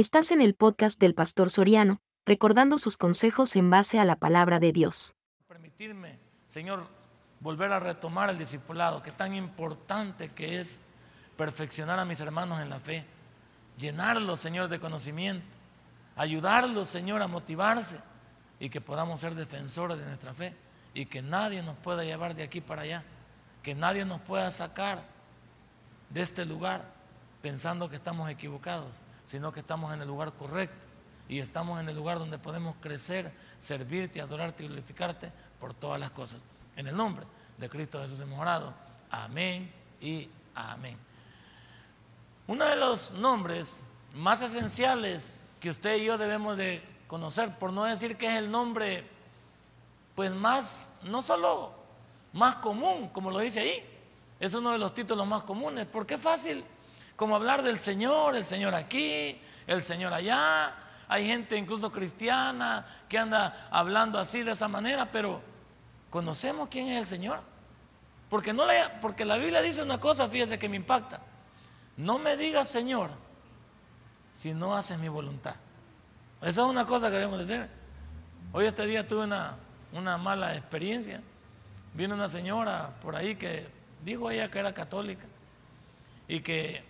Estás en el podcast del Pastor Soriano, recordando sus consejos en base a la palabra de Dios. Permitirme, Señor, volver a retomar el discipulado, que tan importante que es perfeccionar a mis hermanos en la fe, llenarlos, Señor, de conocimiento, ayudarlos, Señor, a motivarse y que podamos ser defensores de nuestra fe y que nadie nos pueda llevar de aquí para allá, que nadie nos pueda sacar de este lugar pensando que estamos equivocados sino que estamos en el lugar correcto y estamos en el lugar donde podemos crecer, servirte, adorarte y glorificarte por todas las cosas. En el nombre de Cristo Jesús hemos orado. Amén y amén. Uno de los nombres más esenciales que usted y yo debemos de conocer, por no decir que es el nombre, pues más, no solo más común, como lo dice ahí, es uno de los títulos más comunes, porque es fácil como hablar del Señor, el Señor aquí, el Señor allá. Hay gente incluso cristiana que anda hablando así de esa manera, pero ¿conocemos quién es el Señor? Porque, no le, porque la Biblia dice una cosa, fíjese que me impacta. No me digas Señor si no haces mi voluntad. Esa es una cosa que debemos decir. Hoy este día tuve una, una mala experiencia. Vino una señora por ahí que dijo ella que era católica y que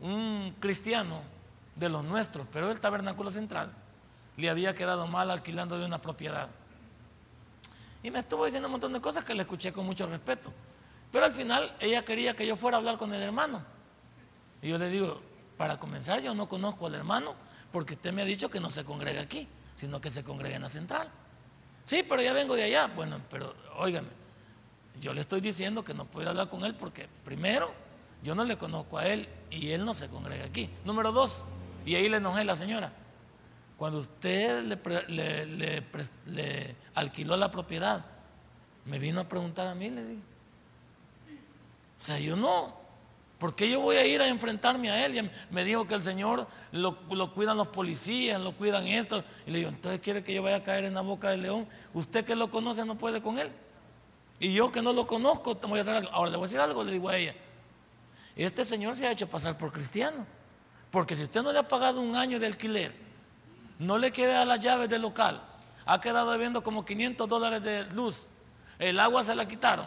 un cristiano de los nuestros, pero del tabernáculo central, le había quedado mal alquilando de una propiedad. Y me estuvo diciendo un montón de cosas que le escuché con mucho respeto. Pero al final ella quería que yo fuera a hablar con el hermano. Y yo le digo, para comenzar yo no conozco al hermano porque usted me ha dicho que no se congrega aquí, sino que se congrega en la central. Sí, pero ya vengo de allá. Bueno, pero óigame, yo le estoy diciendo que no puedo hablar con él porque primero yo no le conozco a él y él no se congrega aquí. Número dos, y ahí le enojé a la señora. Cuando usted le, alquiló la propiedad, me vino a preguntar a mí, le dije. O sea, yo no. ¿Por qué yo voy a ir a enfrentarme a él? Y me dijo que el Señor lo, cuidan los policías, lo cuidan esto. Y le digo, entonces quiere que yo vaya a caer en la boca del león. Usted que lo conoce no puede con él. Y yo que no lo conozco, voy a hacer algo. Ahora le voy a decir algo, le digo a ella. Este señor se ha hecho pasar por cristiano. Porque si usted no le ha pagado un año de alquiler, no le queda las llaves del local, ha quedado debiendo como 500 dólares de luz, el agua se la quitaron.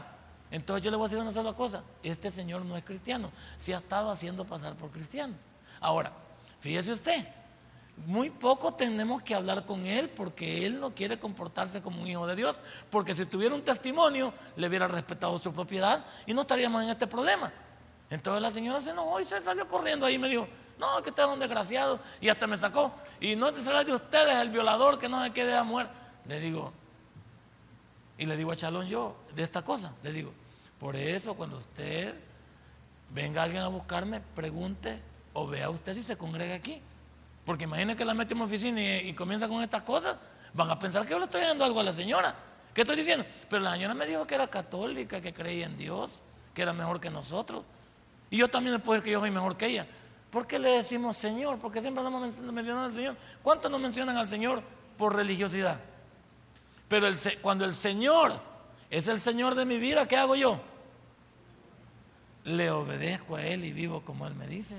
Entonces yo le voy a decir una sola cosa, este señor no es cristiano, se ha estado haciendo pasar por cristiano. Ahora, fíjese usted, muy poco tenemos que hablar con él porque él no quiere comportarse como un hijo de Dios, porque si tuviera un testimonio, le hubiera respetado su propiedad y no estaríamos en este problema. Entonces la señora se enojó y se salió corriendo ahí y me dijo, no, que usted es un desgraciado. Y hasta me sacó. Y no será de ustedes el violador que no se quede a muerte. Le digo, y le digo a Chalón yo, de esta cosa, le digo, por eso cuando usted venga alguien a buscarme, pregunte o vea usted si se congrega aquí. Porque imagine que la mete en mi oficina y, comienza con estas cosas, van a pensar que yo le estoy dando algo a la señora. ¿Qué estoy diciendo? Pero la señora me dijo que era católica, que creía en Dios, que era mejor que nosotros. Y yo también me puedo decir que yo soy mejor que ella. ¿Por qué le decimos Señor? Porque siempre no mencionan al Señor. ¿Cuántos no mencionan al Señor por religiosidad? Pero cuando el Señor es el Señor de mi vida, ¿qué hago yo? Le obedezco a Él y vivo como Él me dice.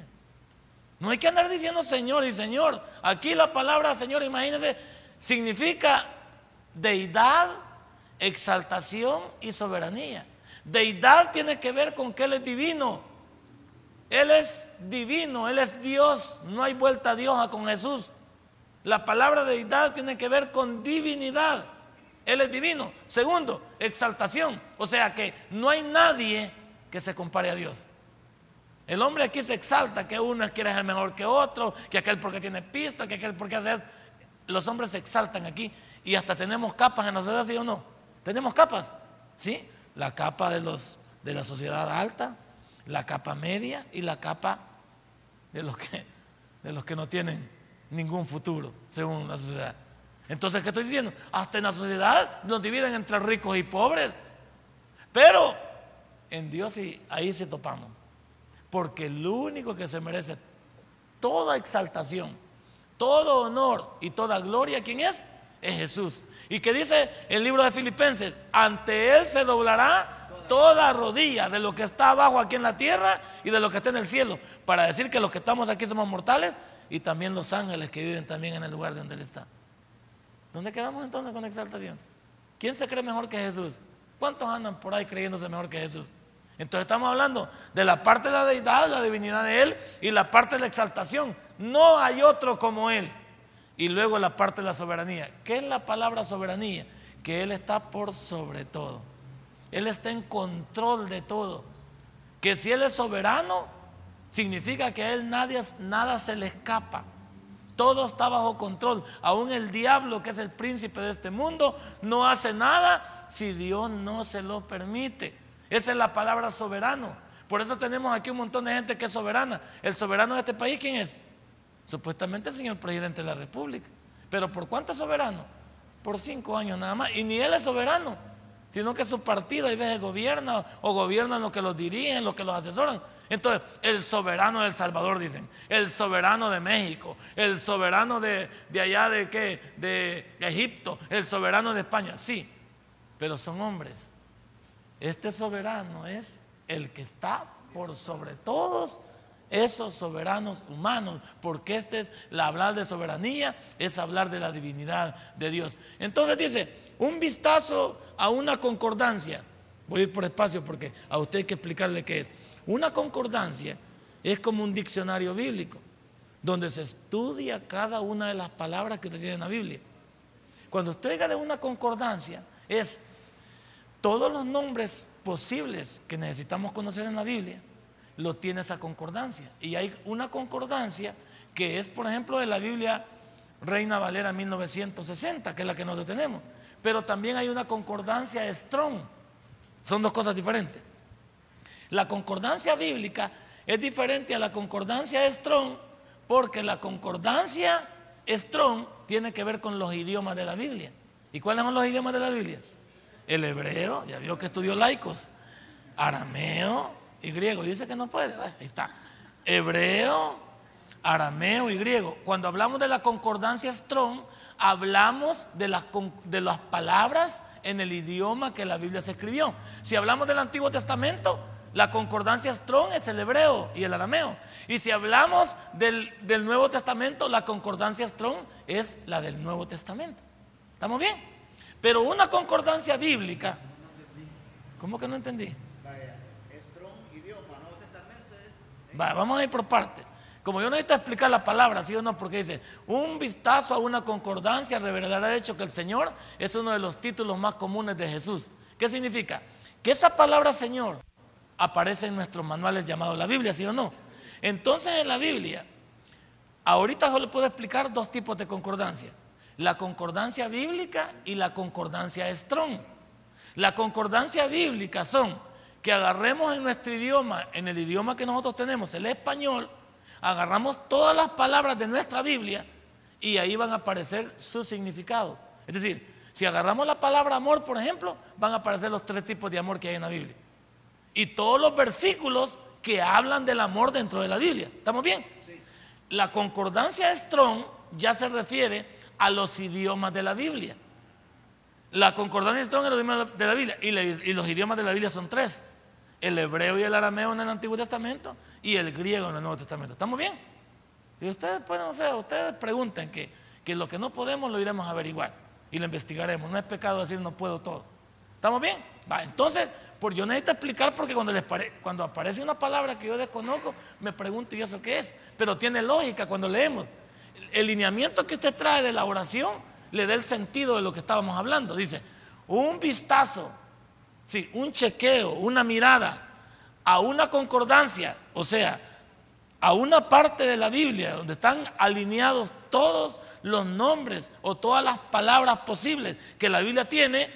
No hay que andar diciendo Señor y Señor. Aquí la palabra Señor, imagínense, significa deidad, exaltación y soberanía. Deidad tiene que ver con que Él es divino. Él es divino, Él es Dios, no hay vuelta a Dios con Jesús. La palabra deidad tiene que ver con divinidad. Él es divino. Segundo, exaltación. O sea que no hay nadie que se compare a Dios. El hombre aquí se exalta, que uno quiere ser mejor que otro, que aquel porque tiene pista, que aquel porque hace... Los hombres se exaltan aquí y hasta tenemos capas en la sociedad, ¿sí o no? Tenemos capas, ¿sí? La capa de, los, de la sociedad alta, la capa media y la capa de los que, de los que no tienen ningún futuro, según la sociedad. Entonces, ¿qué estoy diciendo? Hasta en la sociedad nos dividen entre ricos y pobres. Pero en Dios sí, ahí se topamos. Porque el único que se merece toda exaltación, todo honor y toda gloria, ¿quién es? Es Jesús. Y que dice el libro de Filipenses, ante Él se doblará toda rodilla de lo que está abajo aquí en la tierra y de lo que está en el cielo, para decir que los que estamos aquí somos mortales, y también los ángeles que viven también en el lugar donde Él está. ¿Dónde quedamos entonces con exaltación? ¿Quién se cree mejor que Jesús? ¿Cuántos andan por ahí creyéndose mejor que Jesús? Entonces estamos hablando de la parte de la deidad, la divinidad de Él y la parte de la exaltación. No hay otro como Él. Y luego la parte de la soberanía. ¿Qué es la palabra soberanía? Que Él está por sobre todo. Él está en control de todo. Que si Él es soberano, significa que a Él nadie, nada se le escapa. Todo está bajo control. Aún el diablo, que es el príncipe de este mundo, no hace nada si Dios no se lo permite. Esa es la palabra soberano. Por eso tenemos aquí un montón de gente que es soberana. El soberano de este país, ¿quién es? Supuestamente el señor presidente de la República. Pero ¿por cuánto es soberano? Por cinco años nada más. Y ni él es soberano, sino que su partido a veces gobierna o gobiernan los que los dirigen, los que los asesoran. Entonces, el soberano del Salvador, dicen, el soberano de México, el soberano de, de allá de qué, de Egipto, el soberano de España, sí, pero son hombres. Este soberano es el que está por sobre todos esos soberanos humanos, porque este es la hablar de soberanía, es hablar de la divinidad de Dios. Entonces dice, un vistazo a una concordancia. Voy a ir por espacio porque a usted hay que explicarle qué es. Una concordancia es como un diccionario bíblico, donde se estudia cada una de las palabras que usted tiene en la Biblia. Cuando usted diga de una concordancia, es todos los nombres posibles que necesitamos conocer en la Biblia lo tiene esa concordancia. Y hay una concordancia que es, por ejemplo, de la Biblia Reina Valera 1960, que es la que nosotros tenemos. Pero también hay una concordancia Strong. Son dos cosas diferentes. La concordancia bíblica es diferente a la concordancia Strong porque la concordancia Strong tiene que ver con los idiomas de la Biblia. ¿Y cuáles son los idiomas de la Biblia? El hebreo, ya vio que estudió laicos, arameo, y griego. dice que no puede. Ahí está. Hebreo, arameo y griego. Cuando hablamos de la concordancia Strong, hablamos de las, de las palabras en el idioma que la Biblia se escribió. Si hablamos del Antiguo Testamento, la concordancia Strong es el hebreo y el arameo. Y si hablamos del, del, Nuevo Testamento, la concordancia Strong es la del Nuevo Testamento. ¿Estamos bien? Pero una concordancia bíblica, ¿cómo que no entendí? vamos a ir por parte. Como yo necesito explicar la palabra, ¿sí o no? Porque dice, un vistazo a una concordancia revelará de hecho que el Señor es uno de los títulos más comunes de Jesús. ¿Qué significa? Que esa palabra Señor aparece en nuestros manuales llamados la Biblia, ¿sí o no? Entonces en la Biblia, ahorita yo le puedo explicar dos tipos de concordancia. La concordancia bíblica y la concordancia strong. La concordancia bíblica son que agarremos en nuestro idioma, en el idioma que nosotros tenemos, el español, agarramos todas las palabras de nuestra Biblia y ahí van a aparecer su significado. Es decir, si agarramos la palabra amor, por ejemplo, van a aparecer los tres tipos de amor que hay en la Biblia. Y todos los versículos que hablan del amor dentro de la Biblia. ¿Estamos bien? La concordancia Strong ya se refiere a los idiomas de la Biblia. La concordancia Strong es los idiomas de la Biblia. Y, los idiomas de la Biblia son tres. El hebreo y el arameo en el Antiguo Testamento y el griego en el Nuevo Testamento. ¿Estamos bien? Y ustedes pueden, o sea, ustedes pregunten que, que lo que no podemos lo iremos a averiguar y lo investigaremos. No es pecado decir no puedo todo. ¿Estamos bien? Va, entonces, por yo necesito explicar porque cuando, les cuando aparece una palabra que yo desconozco, me pregunto, ¿y eso qué es? Pero tiene lógica cuando leemos. El lineamiento que usted trae de la oración le da el sentido de lo que estábamos hablando. Dice, un vistazo, sí, un chequeo, una mirada a una concordancia, o sea, a una parte de la Biblia donde están alineados todos los nombres o todas las palabras posibles que la Biblia tiene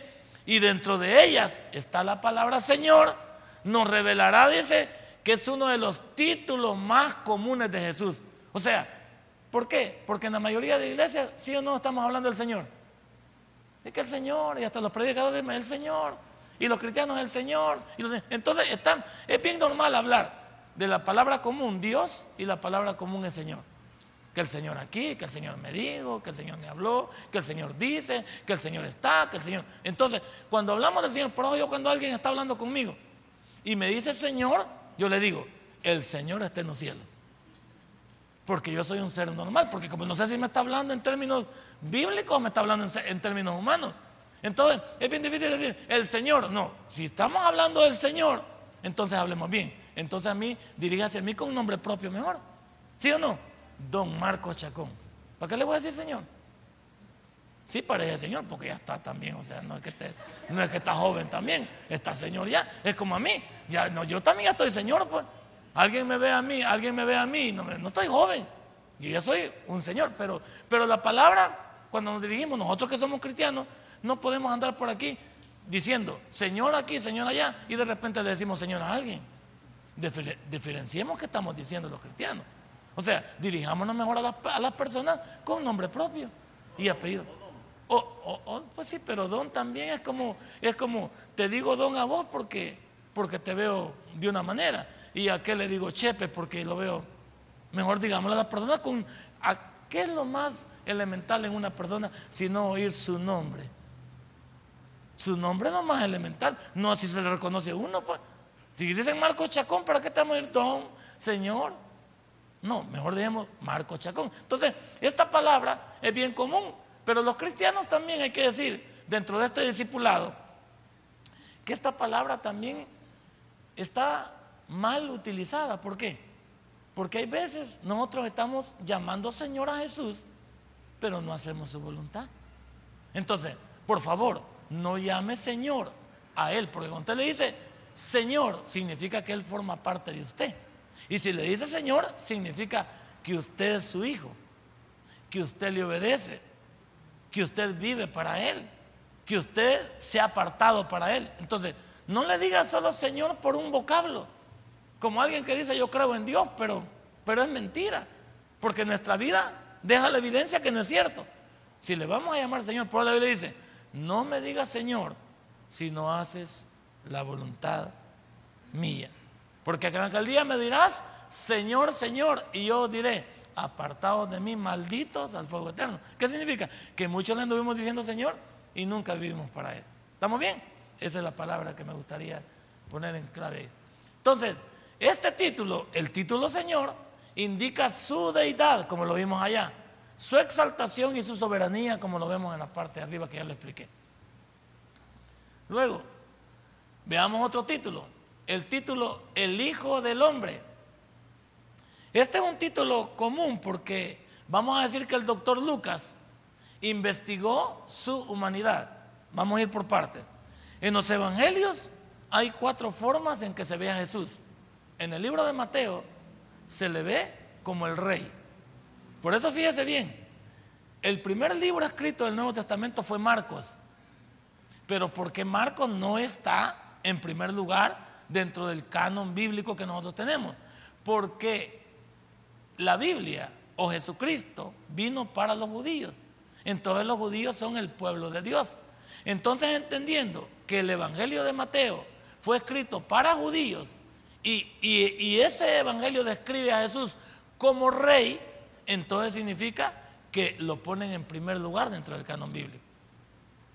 y dentro de ellas está la palabra Señor, nos revelará, dice, que es uno de los títulos más comunes de Jesús. O sea, ¿Por qué? Porque en la mayoría de iglesias, sí o no, estamos hablando del Señor. Es que el Señor, y hasta los predicadores es el Señor, y los cristianos el Señor. entonces están, es bien normal hablar de la palabra común, Dios, y la palabra común es Señor. Que el Señor aquí, que el Señor me dijo, que el Señor me habló, que el Señor dice, que el Señor está, que el Señor. Entonces, cuando hablamos del Señor, por yo cuando alguien está hablando conmigo y me dice Señor, yo le digo, el Señor está en los cielos. Porque yo soy un ser normal, porque como no sé si me está hablando en términos bíblicos o me está hablando en, términos humanos. Entonces, es bien difícil decir, el Señor, no, si estamos hablando del Señor, entonces hablemos bien. Entonces a mí, diríjase a mí con un nombre propio mejor. ¿Sí o no? Don Marco Chacón. ¿Para qué le voy a decir Señor? Sí parece Señor, porque ya está también, o sea, no es que, no es que está joven también, está Señor ya, es como a mí, ya, no, yo también ya estoy Señor, pues. Alguien me ve a mí, alguien me ve a mí, no, no estoy joven, yo ya soy un Señor, pero, pero la palabra, cuando nos dirigimos, nosotros que somos cristianos, no podemos andar por aquí diciendo Señor aquí, Señor allá, y de repente le decimos Señor a alguien. Diferenciemos que estamos diciendo los cristianos. O sea, dirijámonos mejor a las, a las personas con nombre propio y apellido. O, pues sí, pero don también es como, es como, te digo don a vos porque, porque te veo de una manera. Y a qué le digo chepe porque lo veo. Mejor digámosle a la persona con, ¿a ¿qué es lo más elemental en una persona sino oír su nombre? Su nombre es lo más elemental, no así se le reconoce uno. Pues. Si dicen Marco Chacón, ¿para qué estamos el don, Señor? No, mejor digamos Marco Chacón. Entonces, esta palabra es bien común. Pero los cristianos también hay que decir, dentro de este discipulado, que esta palabra también está mal utilizada. ¿Por qué? Porque hay veces nosotros estamos llamando Señor a Jesús, pero no hacemos su voluntad. Entonces, por favor, no llame Señor a Él, porque cuando usted le dice Señor, significa que Él forma parte de usted. Y si le dice Señor, significa que usted es su hijo, que usted le obedece, que usted vive para Él, que usted se ha apartado para Él. Entonces, no le diga solo Señor por un vocablo, como alguien que dice yo creo en Dios, pero, pero es mentira, porque nuestra vida deja la evidencia que no es cierto. Si le vamos a llamar Señor, por la Biblia dice, no me digas Señor si no haces la voluntad mía. Porque aquel día me dirás, Señor, Señor, y yo diré, apartados de mí, malditos al fuego eterno. ¿Qué significa? Que muchos le anduvimos diciendo Señor y nunca vivimos para Él. ¿Estamos bien? Esa es la palabra que me gustaría poner en clave. Entonces, este título, el título Señor, indica su deidad, como lo vimos allá, su exaltación y su soberanía, como lo vemos en la parte de arriba que ya lo expliqué. Luego, veamos otro título, el título El Hijo del Hombre. Este es un título común porque vamos a decir que el doctor Lucas investigó su humanidad. Vamos a ir por parte. En los evangelios hay cuatro formas en que se ve a Jesús. En el libro de Mateo se le ve como el rey. Por eso fíjese bien, el primer libro escrito del Nuevo Testamento fue Marcos. Pero porque Marcos no está en primer lugar dentro del canon bíblico que nosotros tenemos. Porque la Biblia o Jesucristo vino para los judíos. Entonces los judíos son el pueblo de Dios. Entonces entendiendo que el Evangelio de Mateo fue escrito para judíos y, ese Evangelio describe a Jesús como rey, entonces significa que lo ponen en primer lugar dentro del canon bíblico.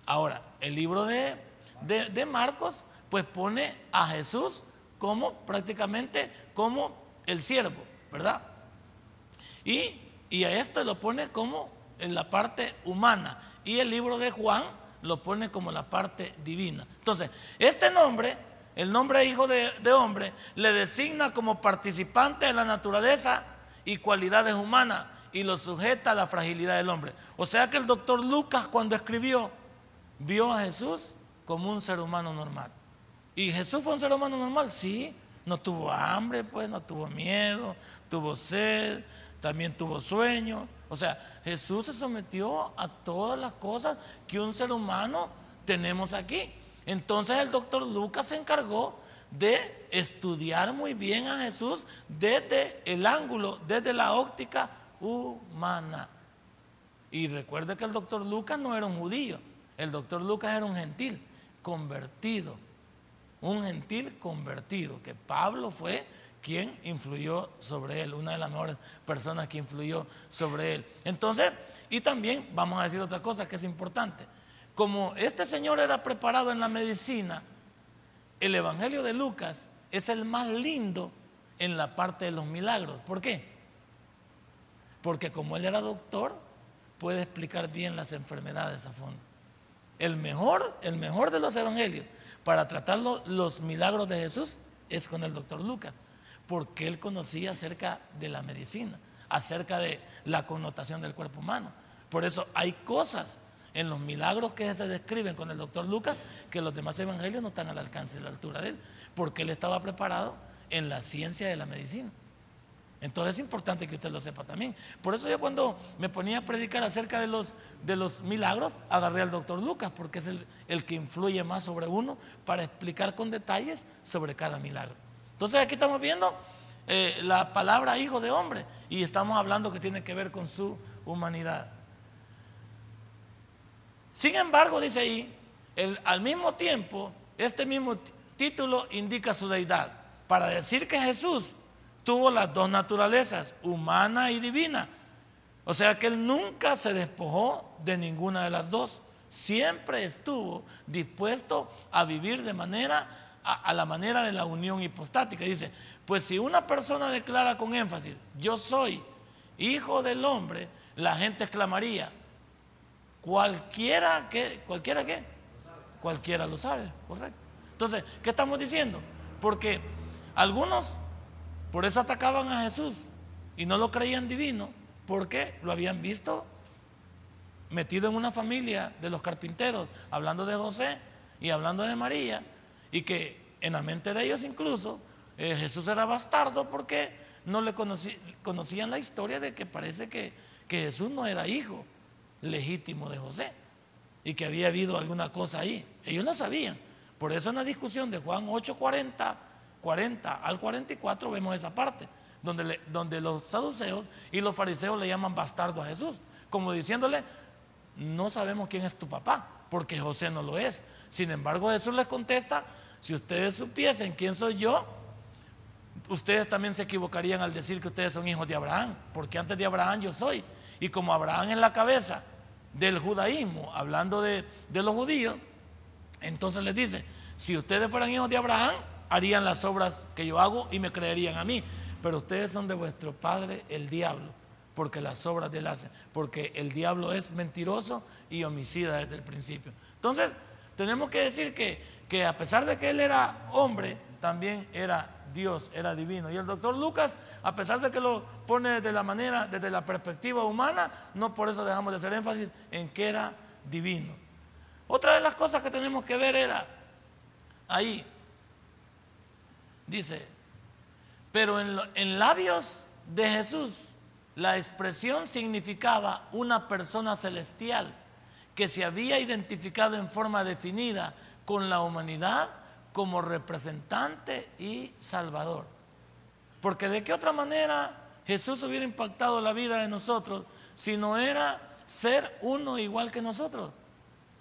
Ahora, el libro de, de Marcos pues pone a Jesús como prácticamente como el siervo, ¿verdad? Y, a esto lo pone como en la parte humana. Y el libro de Juan lo pone como la parte divina. Entonces, este nombre, el nombre hijo de, de, hombre, le designa como participante de la naturaleza y cualidades humanas y lo sujeta a la fragilidad del hombre. O sea que el doctor Lucas cuando escribió, vio a Jesús como un ser humano normal. ¿Y Jesús fue un ser humano normal? Sí, no tuvo hambre, pues, no tuvo miedo, tuvo sed, también tuvo sueño. O sea, Jesús se sometió a todas las cosas que un ser humano tenemos aquí. Entonces el doctor Lucas se encargó de estudiar muy bien a Jesús desde el ángulo, desde la óptica humana. Y recuerde que el doctor Lucas no era un judío, el doctor Lucas era un gentil, convertido, un gentil convertido, que Pablo fue quien influyó sobre él, una de las mejores personas que influyó sobre él. Entonces, y también vamos a decir otra cosa que es importante. Como este señor era preparado en la medicina, el Evangelio de Lucas es el más lindo en la parte de los milagros. ¿Por qué? porque como él era doctor, puede explicar bien las enfermedades a fondo. El mejor, el mejor de los evangelios para tratar los milagros de Jesús es con el doctor Lucas, porque él conocía acerca de la medicina, acerca de la connotación del cuerpo humano. Por eso hay cosas en los milagros que se describen con el doctor Lucas que los demás evangelios no están al alcance de la altura de él, porque él estaba preparado en la ciencia de la medicina. Entonces es importante que usted lo sepa también. Por eso yo cuando me ponía a predicar acerca de los, de los milagros, agarré al doctor Lucas, porque es el, que influye más sobre uno para explicar con detalles sobre cada milagro. Entonces aquí estamos viendo eh, la palabra hijo de hombre y estamos hablando que tiene que ver con su humanidad. Sin embargo, dice ahí, al mismo tiempo, este mismo título indica su deidad, para decir que Jesús tuvo las dos naturalezas, humana y divina. O sea que él nunca se despojó de ninguna de las dos. Siempre estuvo dispuesto a vivir de manera, a, la manera de la unión hipostática. Dice, pues si una persona declara con énfasis, yo soy hijo del hombre, la gente exclamaría, Cualquiera que, cualquiera que, cualquiera lo sabe, correcto. Entonces, ¿qué estamos diciendo? Porque algunos por eso atacaban a Jesús y no lo creían divino, porque lo habían visto metido en una familia de los carpinteros, hablando de José y hablando de María, y que en la mente de ellos incluso eh, Jesús era bastardo porque no le conocían la historia de que parece que, que Jesús no era hijo legítimo de José y que había habido alguna cosa ahí. Ellos no sabían. Por eso en la discusión de Juan 8, 40, 40 al 44 vemos esa parte, donde, donde los saduceos y los fariseos le llaman bastardo a Jesús, como diciéndole, no sabemos quién es tu papá, porque José no lo es. Sin embargo, Jesús les contesta, si ustedes supiesen quién soy yo, ustedes también se equivocarían al decir que ustedes son hijos de Abraham, porque antes de Abraham yo soy. Y como Abraham es la cabeza del judaísmo, hablando de, los judíos, entonces les dice, si ustedes fueran hijos de Abraham, harían las obras que yo hago y me creerían a mí. Pero ustedes son de vuestro padre el diablo, porque las obras de él hacen, porque el diablo es mentiroso y homicida desde el principio. Entonces, tenemos que decir que, que a pesar de que él era hombre, también era Dios, era divino. Y el doctor Lucas a pesar de que lo pone desde la manera, desde la perspectiva humana, no por eso dejamos de hacer énfasis en que era divino. Otra de las cosas que tenemos que ver era ahí, dice, pero en, en labios de Jesús la expresión significaba una persona celestial que se había identificado en forma definida con la humanidad como representante y salvador. Porque de qué otra manera Jesús hubiera impactado la vida de nosotros si no era ser uno igual que nosotros.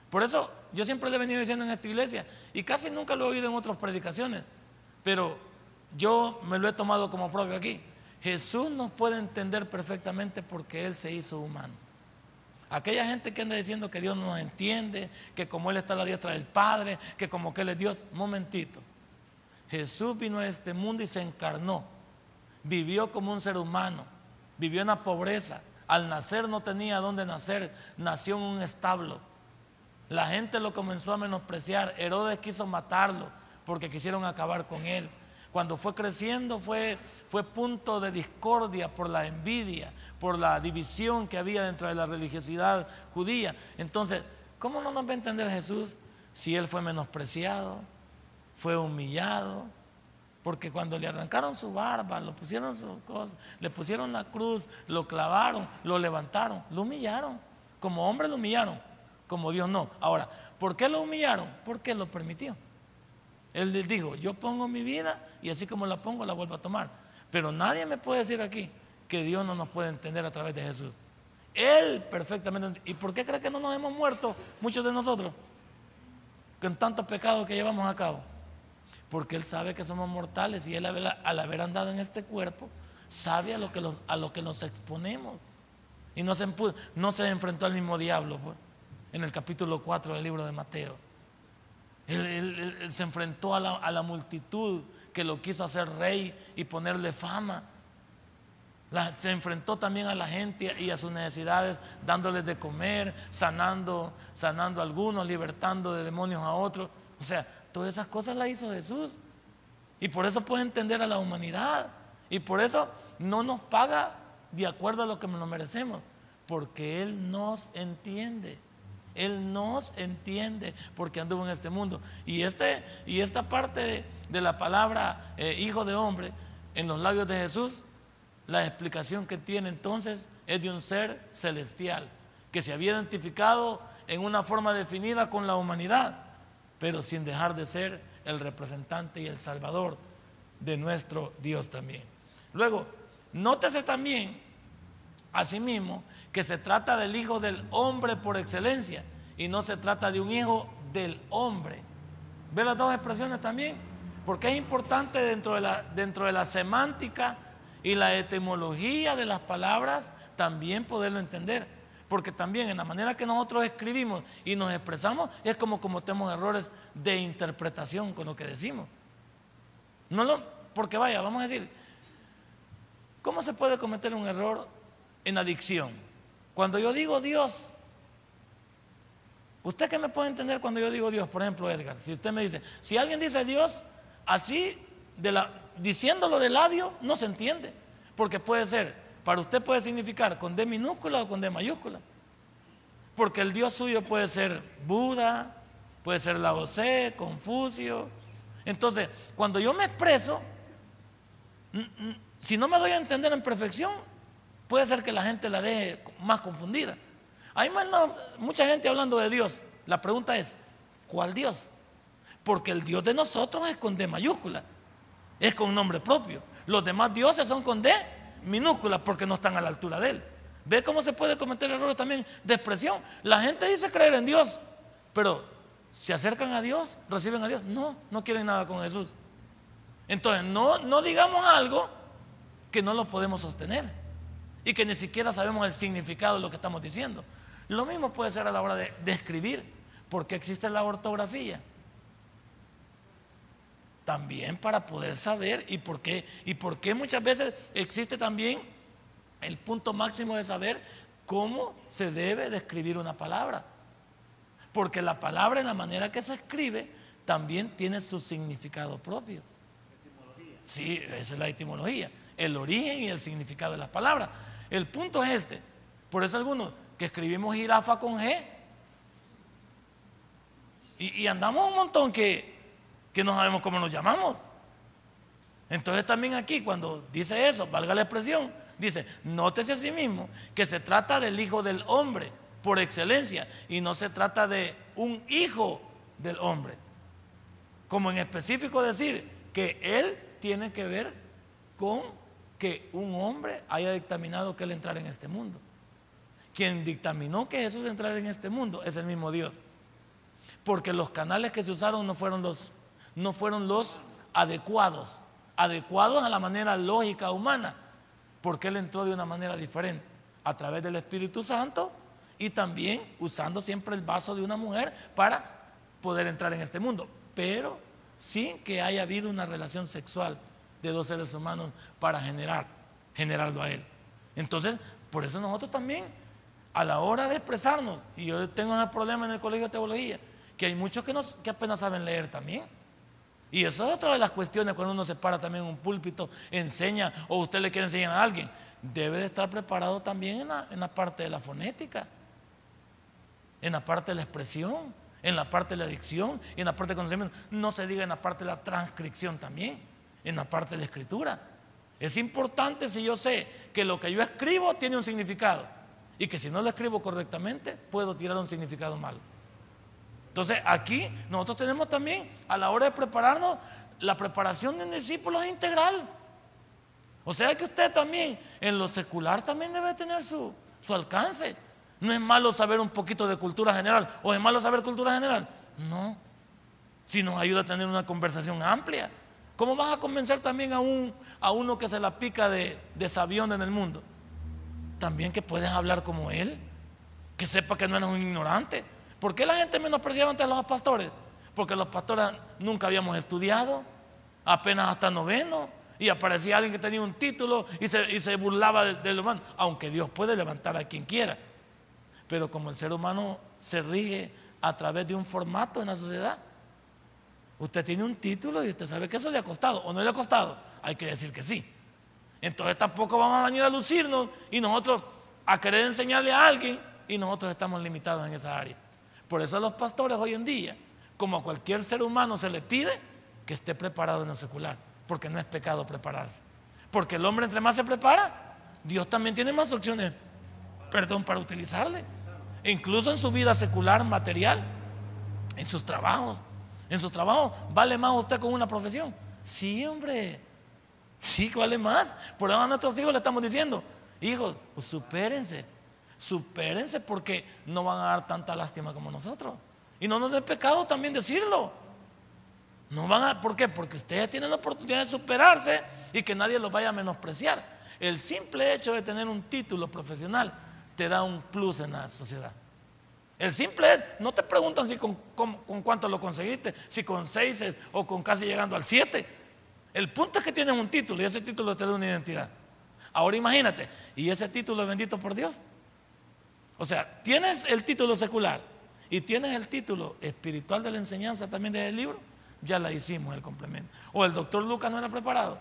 Por eso yo siempre le he venido diciendo en esta iglesia y casi nunca lo he oído en otras predicaciones, pero yo me lo he tomado como propio aquí. Jesús nos puede entender perfectamente porque Él se hizo humano. Aquella gente que anda diciendo que Dios no nos entiende, que como Él está a la diestra del Padre, que como que Él es Dios, momentito. Jesús vino a este mundo y se encarnó vivió como un ser humano, vivió en la pobreza. Al nacer no tenía dónde nacer, nació en un establo. La gente lo comenzó a menospreciar. Herodes quiso matarlo porque quisieron acabar con él. Cuando fue creciendo fue, fue punto de discordia por la envidia, por la división que había dentro de la religiosidad judía. Entonces, ¿cómo no nos va a entender Jesús si él fue menospreciado, fue humillado, porque cuando le arrancaron su barba, lo pusieron su cosa, le pusieron la cruz, lo clavaron, lo levantaron, lo humillaron. Como hombre lo humillaron, como Dios no. Ahora, ¿por qué lo humillaron? Porque lo permitió. Él dijo, yo pongo mi vida y así como la pongo la vuelvo a tomar. Pero nadie me puede decir aquí que Dios no nos puede entender a través de Jesús. Él perfectamente. ¿Y por qué cree que no nos hemos muerto muchos de nosotros? Con tantos pecados que llevamos a cabo porque Él sabe que somos mortales y Él al haber andado en este cuerpo, sabe a lo que, a lo que nos exponemos. Y no se, no se enfrentó al mismo diablo pues, en el capítulo 4 del libro de Mateo. Él, se enfrentó a la, multitud que lo quiso hacer rey y ponerle fama. se enfrentó también a la gente y a sus necesidades, dándoles de comer, sanando, sanando a algunos, libertando de demonios a otros. O sea, todas esas cosas las hizo Jesús. Y por eso puede entender a la humanidad. Y por eso no nos paga de acuerdo a lo que nos merecemos. Porque Él nos entiende. Él nos entiende porque anduvo en este mundo. Y, este, y esta parte de, la palabra eh, hijo de hombre en los labios de Jesús, la explicación que tiene entonces es de un ser celestial que se había identificado en una forma definida con la humanidad, pero sin dejar de ser el representante y el salvador de nuestro Dios también. Luego, nótese también, asimismo, que se trata del Hijo del hombre por excelencia y no se trata de un hijo del hombre. ¿Ve las dos expresiones también? Porque es importante dentro de la, dentro de la semántica y la etimología de las palabras también poderlo entender. Porque también en la manera que nosotros escribimos y nos expresamos es como cometemos errores de interpretación con lo que decimos. No lo, porque vaya, vamos a decir, ¿cómo se puede cometer un error en adicción? Cuando yo digo Dios, ¿usted qué me puede entender cuando yo digo Dios? Por ejemplo, Edgar, si usted me dice, si alguien dice Dios, así, diciéndolo de labio, no se entiende. Porque puede ser, para usted puede significar con D minúscula o con D mayúscula. Porque el Dios suyo puede ser Buda, puede ser Lao Tse, Confucio. Entonces, cuando yo me expreso, si no me doy a entender en perfección, puede ser que la gente la deje más confundida. Hay mucha gente hablando de Dios. La pregunta es, ¿cuál Dios? Porque el Dios de nosotros es con D mayúscula, es con nombre propio. Los demás dioses son con D minúscula porque no están a la altura de Él. ¿Ve cómo se puede cometer errores también de expresión? La gente dice creer en Dios, pero se acercan a Dios, reciben a Dios. No, no quieren nada con Jesús. Entonces, no, no digamos algo que no lo podemos sostener y que ni siquiera sabemos el significado de lo que estamos diciendo. Lo mismo puede ser a la hora de, escribir, porque existe la ortografía. También para poder saber y por qué, y por qué muchas veces existe también el punto máximo de saber cómo se debe de escribir una palabra. Porque la palabra en la manera que se escribe también tiene su significado propio. Sí, esa es la etimología, el origen y el significado de las palabras. El punto es este. Por eso algunos que escribimos jirafa con G. Y, andamos un montón que, que no sabemos cómo nos llamamos. Entonces también aquí cuando dice eso, valga la expresión, dice, nótese a sí mismo que se trata del Hijo del Hombre por excelencia y no se trata de un hijo del hombre. Como en específico decir que Él tiene que ver con que un hombre haya dictaminado que él entrara en este mundo. Quien dictaminó que Jesús entrara en este mundo es el mismo Dios. Porque los canales que se usaron no fueron los, no fueron los adecuados, adecuados a la manera lógica humana, porque Él entró de una manera diferente, a través del Espíritu Santo y también usando siempre el vaso de una mujer para poder entrar en este mundo, pero sin que haya habido una relación sexual de dos seres humanos para generar, generarlo a Él. Entonces, por eso nosotros también, a la hora de expresarnos, y yo tengo un problema en el colegio de teología, que hay muchos que, que apenas saben leer también. Y eso es otra de las cuestiones cuando uno se para también en un púlpito, enseña o usted le quiere enseñar a alguien. Debe de estar preparado también en la, en la parte de la fonética, en la parte de la expresión, en la parte de la dicción en la parte de conocimiento. No se diga en la parte de la transcripción también en la parte de la escritura. Es importante si yo sé que lo que yo escribo tiene un significado y que si no lo escribo correctamente puedo tirar un significado malo. Entonces aquí nosotros tenemos también a la hora de prepararnos la preparación de un discípulo es integral. O sea que usted también en lo secular también debe tener su, su alcance. No es malo saber un poquito de cultura general o es malo saber cultura general. No. Si nos ayuda a tener una conversación amplia. ¿Cómo vas a convencer también a, un, a uno que se la pica de, de sabión en el mundo? También que puedes hablar como él, que sepa que no eres un ignorante. ¿Por qué la gente menospreciaba ante los pastores? Porque los pastores nunca habíamos estudiado, apenas hasta noveno, Y aparecía alguien que tenía un título y se, burlaba del humano, aunque Dios puede levantar a quien quiera. Pero como el ser humano se rige a través de un formato en la sociedad, usted tiene un título y usted sabe que eso le ha costado o no le ha costado, hay que decir que sí. Entonces tampoco vamos a venir a lucirnos y nosotros a querer enseñarle a alguien y nosotros estamos limitados en esa área. Por eso a los pastores hoy en día, como a cualquier ser humano se le pide que esté preparado en lo secular, porque no es pecado prepararse. Porque el hombre entre más se prepara, Dios también tiene más opciones, perdón, para utilizarle. Incluso en su vida secular, material, en sus trabajos. En sus trabajos, ¿vale más usted con una profesión? Sí, hombre. Sí, vale más. Por eso a nuestros hijos le estamos diciendo, hijos, supérense supérense porque no van a dar tanta lástima como nosotros. Y no nos dé pecado también decirlo. No van a, ¿Por qué? Porque ustedes tienen la oportunidad de superarse y que nadie los vaya a menospreciar. El simple hecho de tener un título profesional te da un plus en la sociedad. El simple hecho, no te preguntan si con, con cuánto lo conseguiste, si con seis o con casi llegando al siete. El punto es que tienes un título y ese título te da una identidad. Ahora imagínate, ¿y ese título es bendito por Dios? O sea, tienes el título secular y tienes el título espiritual de la enseñanza también del libro, ya la hicimos el complemento. O el doctor Lucas no era preparado,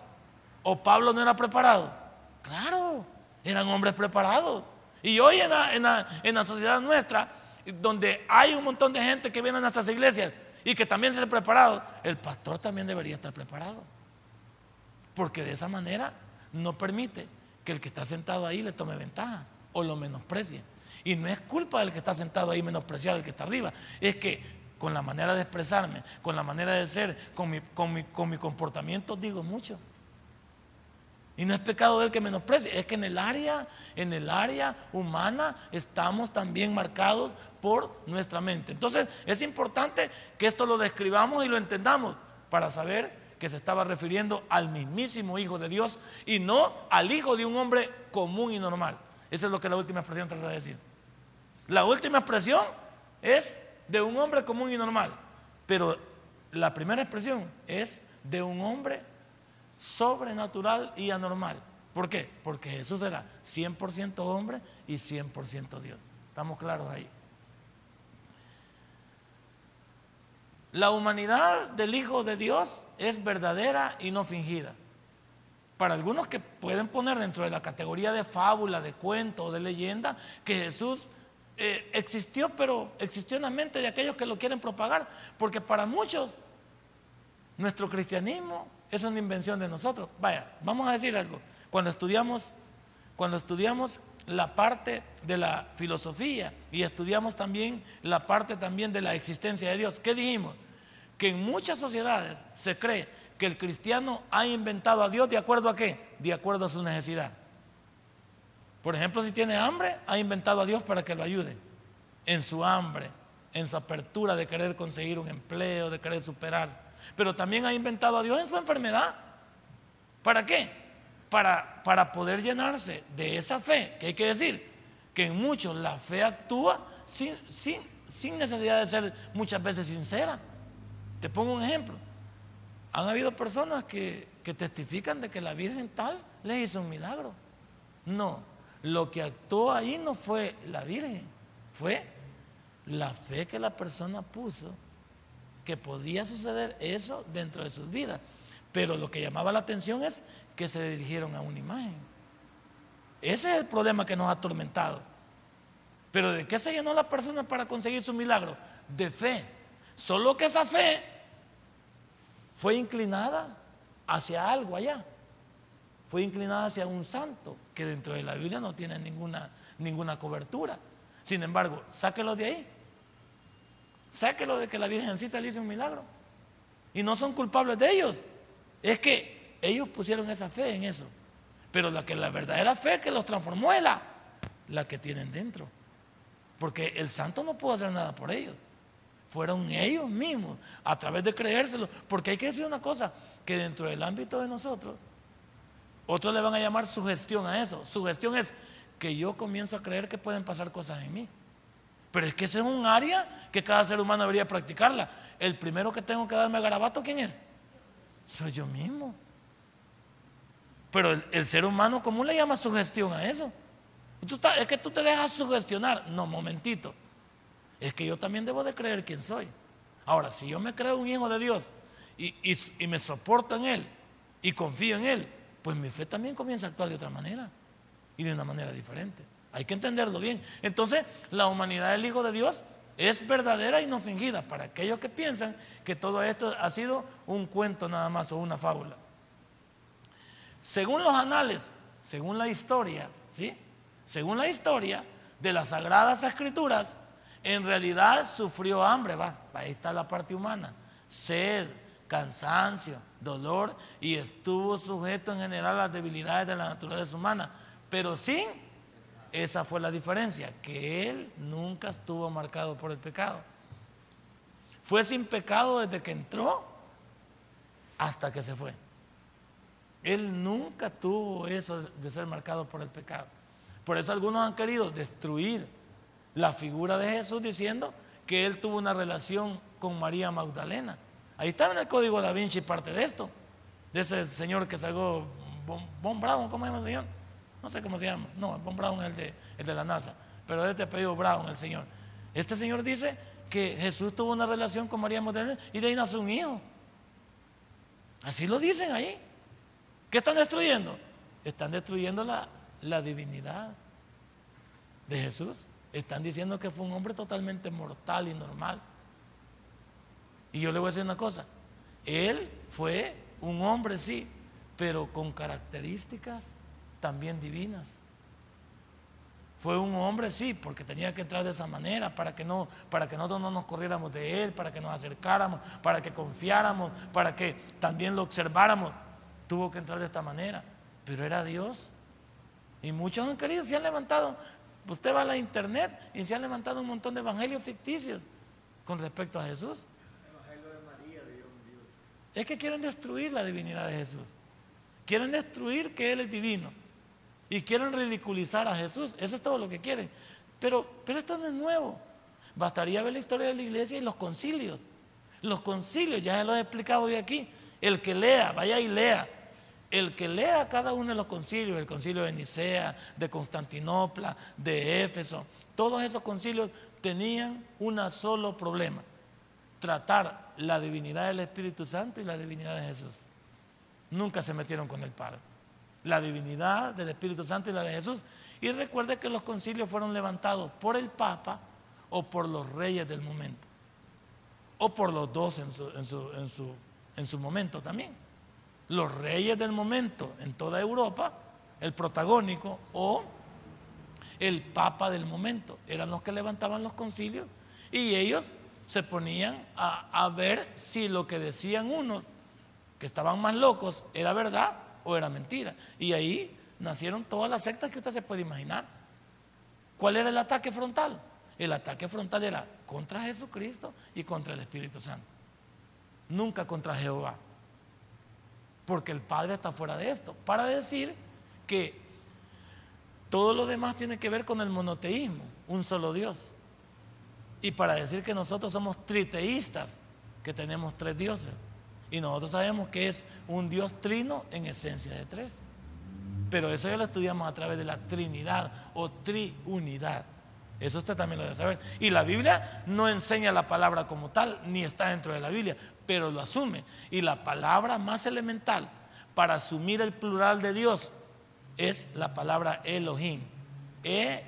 o Pablo no era preparado. Claro, eran hombres preparados. Y hoy en la, sociedad nuestra, donde hay un montón de gente que viene a nuestras iglesias y que también se ha preparado, el pastor también debería estar preparado. Porque de esa manera no permite que el que está sentado ahí le tome ventaja o lo menosprecie. Y no es culpa del que está sentado ahí menospreciado, el que está arriba. Es que con la manera de expresarme, con la manera de ser, con mi, con mi, comportamiento, digo mucho. Y no es pecado del que menosprecie, es que en el área, en el área humana estamos también marcados por nuestra mente. Entonces es importante que esto lo describamos y lo entendamos para saber que se estaba refiriendo al mismísimo Hijo de Dios y no al hijo de un hombre común y normal. Eso es lo que la última expresión trata de decir. La última expresión es de un hombre común y normal, pero la primera expresión es de un hombre sobrenatural y anormal. ¿Por qué? Porque Jesús era 100% hombre y 100% Dios. ¿Estamos claros ahí? La humanidad del Hijo de Dios es verdadera y no fingida. Para algunos que pueden poner dentro de la categoría de fábula, de cuento o de leyenda, que Jesús eh, existió, pero existió en la mente de aquellos que lo quieren propagar, porque para muchos nuestro cristianismo es una invención de nosotros. Vaya, vamos a decir algo. Cuando estudiamos, cuando estudiamos la parte de la filosofía y estudiamos también la parte también de la existencia de Dios, ¿qué dijimos? Que en muchas sociedades se cree que el cristiano ha inventado a Dios de acuerdo a qué? De acuerdo a su necesidad. Por ejemplo, si tiene hambre, ha inventado a Dios para que lo ayude en su hambre, en su apertura de querer conseguir un empleo, de querer superarse. Pero también ha inventado a Dios en su enfermedad. ¿Para qué? Para, para poder llenarse de esa fe, que hay que decir que en muchos la fe actúa sin, sin, sin necesidad de ser muchas veces sincera. Te pongo un ejemplo. Han habido personas que, que testifican de que la Virgen tal les hizo un milagro. No, lo que actuó ahí no fue la Virgen, fue la fe que la persona puso que podía suceder eso dentro de sus vidas. Pero lo que llamaba la atención es que se dirigieron a una imagen. Ese es el problema que nos ha atormentado. Pero ¿de qué se llenó la persona para conseguir su milagro? De fe. Solo que esa fe fue inclinada hacia algo allá fue inclinada hacia un santo que dentro de la Biblia no tiene ninguna, ninguna cobertura. Sin embargo, sáquelo de ahí. Sáquelo de que la Virgencita le hizo un milagro. Y no son culpables de ellos. Es que ellos pusieron esa fe en eso. Pero la que la verdadera fe que los transformó es la, la que tienen dentro. Porque el santo no pudo hacer nada por ellos. Fueron ellos mismos, a través de creérselo. Porque hay que decir una cosa, que dentro del ámbito de nosotros, otros le van a llamar sugestión a eso. Sugestión es que yo comienzo a creer que pueden pasar cosas en mí. Pero es que ese es un área que cada ser humano debería practicarla. El primero que tengo que darme garabato, ¿quién es? Soy yo mismo. Pero el, ser humano, ¿cómo le llama sugestión a eso? es que tú te dejas sugestionar. No, momentito. Es que yo también debo de creer quién soy. Ahora, si yo me creo un hijo de Dios y, y me soporto en Él y confío en Él, pues mi fe también comienza a actuar de otra manera y de una manera diferente. Hay que entenderlo bien. Entonces, la humanidad del Hijo de Dios es verdadera y no fingida para aquellos que piensan que todo esto ha sido un cuento nada más o una fábula. Según los anales, según la historia, ¿sí? Según la historia de las sagradas escrituras, en realidad sufrió hambre, va, ahí está la parte humana, sed, cansancio, dolor y estuvo sujeto en general a las debilidades de la naturaleza humana, pero sin, esa fue la diferencia, que él nunca estuvo marcado por el pecado. Fue sin pecado desde que entró hasta que se fue. Él nunca tuvo eso de ser marcado por el pecado. Por eso algunos han querido destruir la figura de Jesús diciendo que él tuvo una relación con María Magdalena. Ahí está en el código da Vinci parte de esto, de ese señor que sacó Von Brown, ¿cómo se llama el señor? No sé cómo se llama. No, es el de, el de la NASA, pero de este apellido Brown, el señor. Este señor dice que Jesús tuvo una relación con María Magdalena y de ahí nació un hijo. Así lo dicen ahí. ¿Qué están destruyendo? Están destruyendo la, la divinidad de Jesús. Están diciendo que fue un hombre totalmente mortal y normal. Y yo le voy a decir una cosa. Él fue un hombre, sí, pero con características también divinas. Fue un hombre, sí, porque tenía que entrar de esa manera para que, no, para que nosotros no nos corriéramos de él, para que nos acercáramos, para que confiáramos, para que también lo observáramos. Tuvo que entrar de esta manera, pero era Dios. Y muchos han querido, se han levantado. Usted va a la internet y se han levantado un montón de evangelios ficticios con respecto a Jesús. Es que quieren destruir la divinidad de Jesús. Quieren destruir que Él es divino. Y quieren ridiculizar a Jesús. Eso es todo lo que quieren. Pero, pero esto no es nuevo. Bastaría ver la historia de la iglesia y los concilios. Los concilios, ya se los he explicado hoy aquí. El que lea, vaya y lea. El que lea cada uno de los concilios, el concilio de Nicea, de Constantinopla, de Éfeso, todos esos concilios tenían un solo problema, tratar la divinidad del Espíritu Santo y la divinidad de Jesús. Nunca se metieron con el Padre. La divinidad del Espíritu Santo y la de Jesús. Y recuerde que los concilios fueron levantados por el Papa o por los reyes del momento. O por los dos en su, en su, en su momento también los reyes del momento en toda Europa, el protagónico o el papa del momento, eran los que levantaban los concilios y ellos se ponían a, ver si lo que decían unos, que estaban más locos, era verdad o era mentira. Y ahí nacieron todas las sectas que usted se puede imaginar. ¿Cuál era el ataque frontal? El ataque frontal era contra Jesucristo y contra el Espíritu Santo. Nunca contra Jehová porque el Padre está fuera de esto, para decir que todo lo demás tiene que ver con el monoteísmo, un solo Dios. Y para decir que nosotros somos triteístas, que tenemos tres dioses. Y nosotros sabemos que es un Dios trino en esencia de tres. Pero eso ya lo estudiamos a través de la Trinidad o Triunidad. Eso usted también lo debe saber. Y la Biblia no enseña la palabra como tal, ni está dentro de la Biblia, pero lo asume. Y la palabra más elemental para asumir el plural de Dios es la palabra Elohim. E-L-O-H-I-M.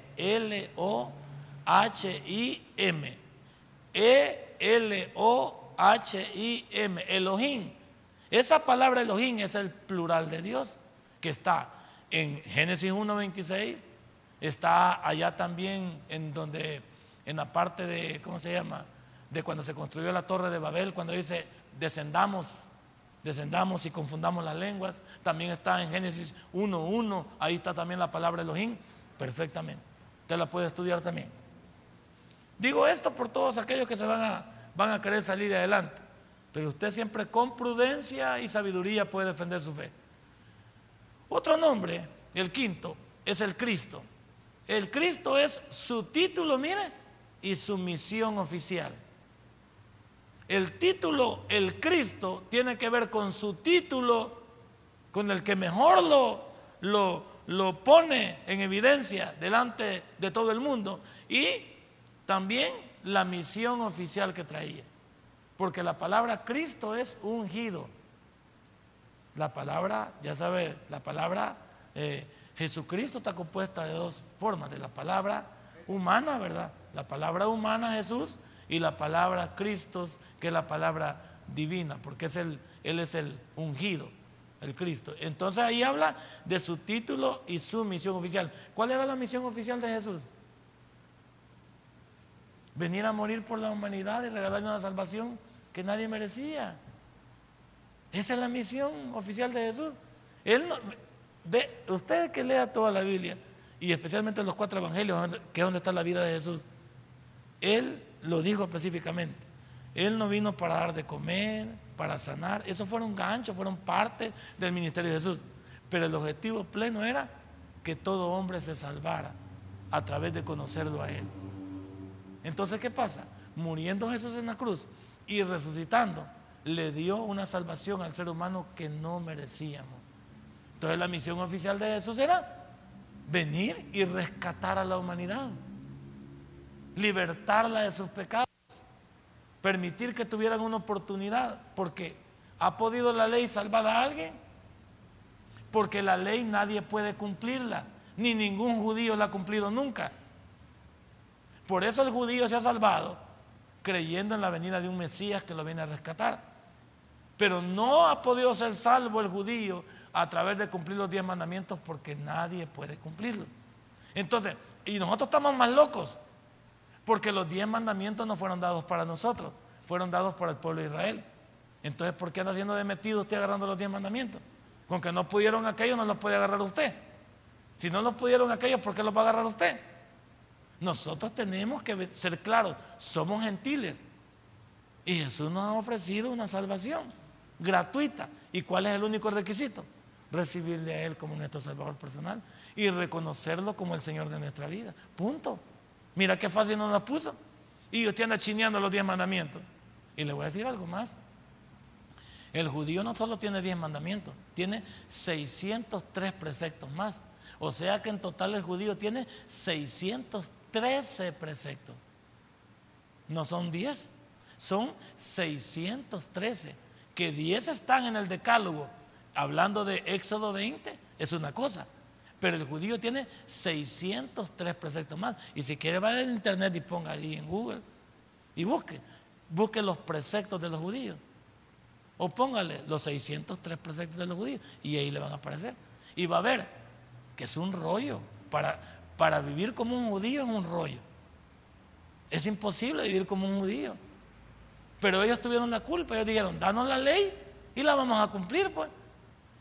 E-L-O-H-I-M. Elohim. Esa palabra Elohim es el plural de Dios que está en Génesis 1.26, está allá también en donde, en la parte de, ¿cómo se llama? de cuando se construyó la torre de Babel, cuando dice, descendamos, descendamos y confundamos las lenguas. También está en Génesis 1.1, ahí está también la palabra Elohim, perfectamente. Usted la puede estudiar también. Digo esto por todos aquellos que se van a, van a querer salir adelante, pero usted siempre con prudencia y sabiduría puede defender su fe. Otro nombre, el quinto, es el Cristo. El Cristo es su título, mire, y su misión oficial. El título, el Cristo, tiene que ver con su título con el que mejor lo, lo, lo pone en evidencia delante de todo el mundo y también la misión oficial que traía. Porque la palabra Cristo es ungido. La palabra, ya sabe, la palabra eh, Jesucristo está compuesta de dos formas, de la palabra humana, ¿verdad? La palabra humana Jesús y la palabra Cristo, que es la palabra divina, porque es el, Él es el ungido, el Cristo. Entonces ahí habla de su título y su misión oficial. ¿Cuál era la misión oficial de Jesús? Venir a morir por la humanidad y regalarle una salvación que nadie merecía. Esa es la misión oficial de Jesús. Él no, usted que lea toda la Biblia, y especialmente los cuatro evangelios, que es donde está la vida de Jesús, Él lo dijo específicamente. Él no vino para dar de comer, para sanar. Eso fueron ganchos, fueron parte del ministerio de Jesús. Pero el objetivo pleno era que todo hombre se salvara a través de conocerlo a Él. Entonces, ¿qué pasa? Muriendo Jesús en la cruz y resucitando, le dio una salvación al ser humano que no merecíamos. Entonces la misión oficial de Jesús era venir y rescatar a la humanidad, libertarla de sus pecados, permitir que tuvieran una oportunidad, porque ¿ha podido la ley salvar a alguien? Porque la ley nadie puede cumplirla, ni ningún judío la ha cumplido nunca. Por eso el judío se ha salvado creyendo en la venida de un Mesías que lo viene a rescatar. Pero no ha podido ser salvo el judío a través de cumplir los diez mandamientos porque nadie puede cumplirlos. Entonces, y nosotros estamos más locos porque los diez mandamientos no fueron dados para nosotros, fueron dados por el pueblo de Israel. Entonces, ¿por qué anda siendo de metido usted agarrando los diez mandamientos? Con que no pudieron aquellos, no los puede agarrar usted. Si no los pudieron aquellos, ¿por qué los va a agarrar usted? Nosotros tenemos que ser claros, somos gentiles. Y Jesús nos ha ofrecido una salvación gratuita. ¿Y cuál es el único requisito? recibirle a Él como nuestro Salvador personal y reconocerlo como el Señor de nuestra vida. Punto. Mira qué fácil nos la puso. Y usted anda chineando los diez mandamientos. Y le voy a decir algo más. El judío no solo tiene diez mandamientos, tiene 603 preceptos más. O sea que en total el judío tiene 613 preceptos. No son 10, son 613. Que 10 están en el decálogo hablando de Éxodo 20, es una cosa. Pero el judío tiene 603 preceptos más. Y si quiere va en internet y ponga ahí en Google y busque, busque los preceptos de los judíos. O póngale los 603 preceptos de los judíos y ahí le van a aparecer. Y va a ver que es un rollo. Para, para vivir como un judío es un rollo. Es imposible vivir como un judío. Pero ellos tuvieron la culpa. Ellos dijeron, danos la ley y la vamos a cumplir, pues.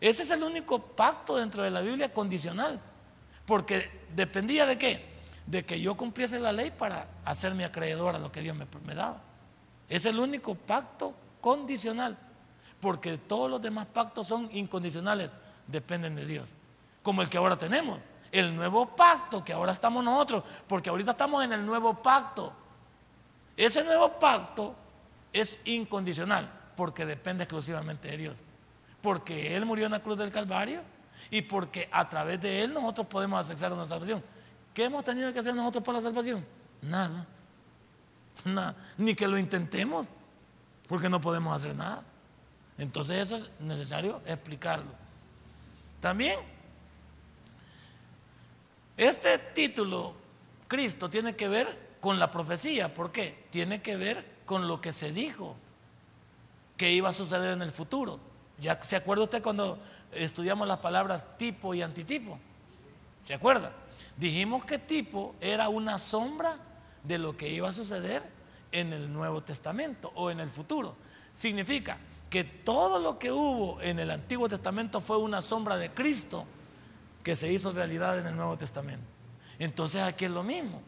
Ese es el único pacto dentro de la Biblia condicional. Porque dependía de qué? De que yo cumpliese la ley para hacerme acreedor a lo que Dios me, daba. Es el único pacto condicional. Porque todos los demás pactos son incondicionales, dependen de Dios. Como el que ahora tenemos. El nuevo pacto que ahora estamos nosotros. Porque ahorita estamos en el nuevo pacto. Ese nuevo pacto es incondicional porque depende exclusivamente de Dios porque Él murió en la cruz del Calvario y porque a través de Él nosotros podemos acceder a una salvación. ¿Qué hemos tenido que hacer nosotros para la salvación? Nada. Nada. Ni que lo intentemos, porque no podemos hacer nada. Entonces eso es necesario explicarlo. También, este título, Cristo, tiene que ver con la profecía. ¿Por qué? Tiene que ver con lo que se dijo que iba a suceder en el futuro. ¿Ya se acuerda usted cuando estudiamos las palabras tipo y antitipo? ¿Se acuerda? Dijimos que tipo era una sombra de lo que iba a suceder en el Nuevo Testamento o en el futuro. Significa que todo lo que hubo en el Antiguo Testamento fue una sombra de Cristo que se hizo realidad en el Nuevo Testamento. Entonces aquí es lo mismo.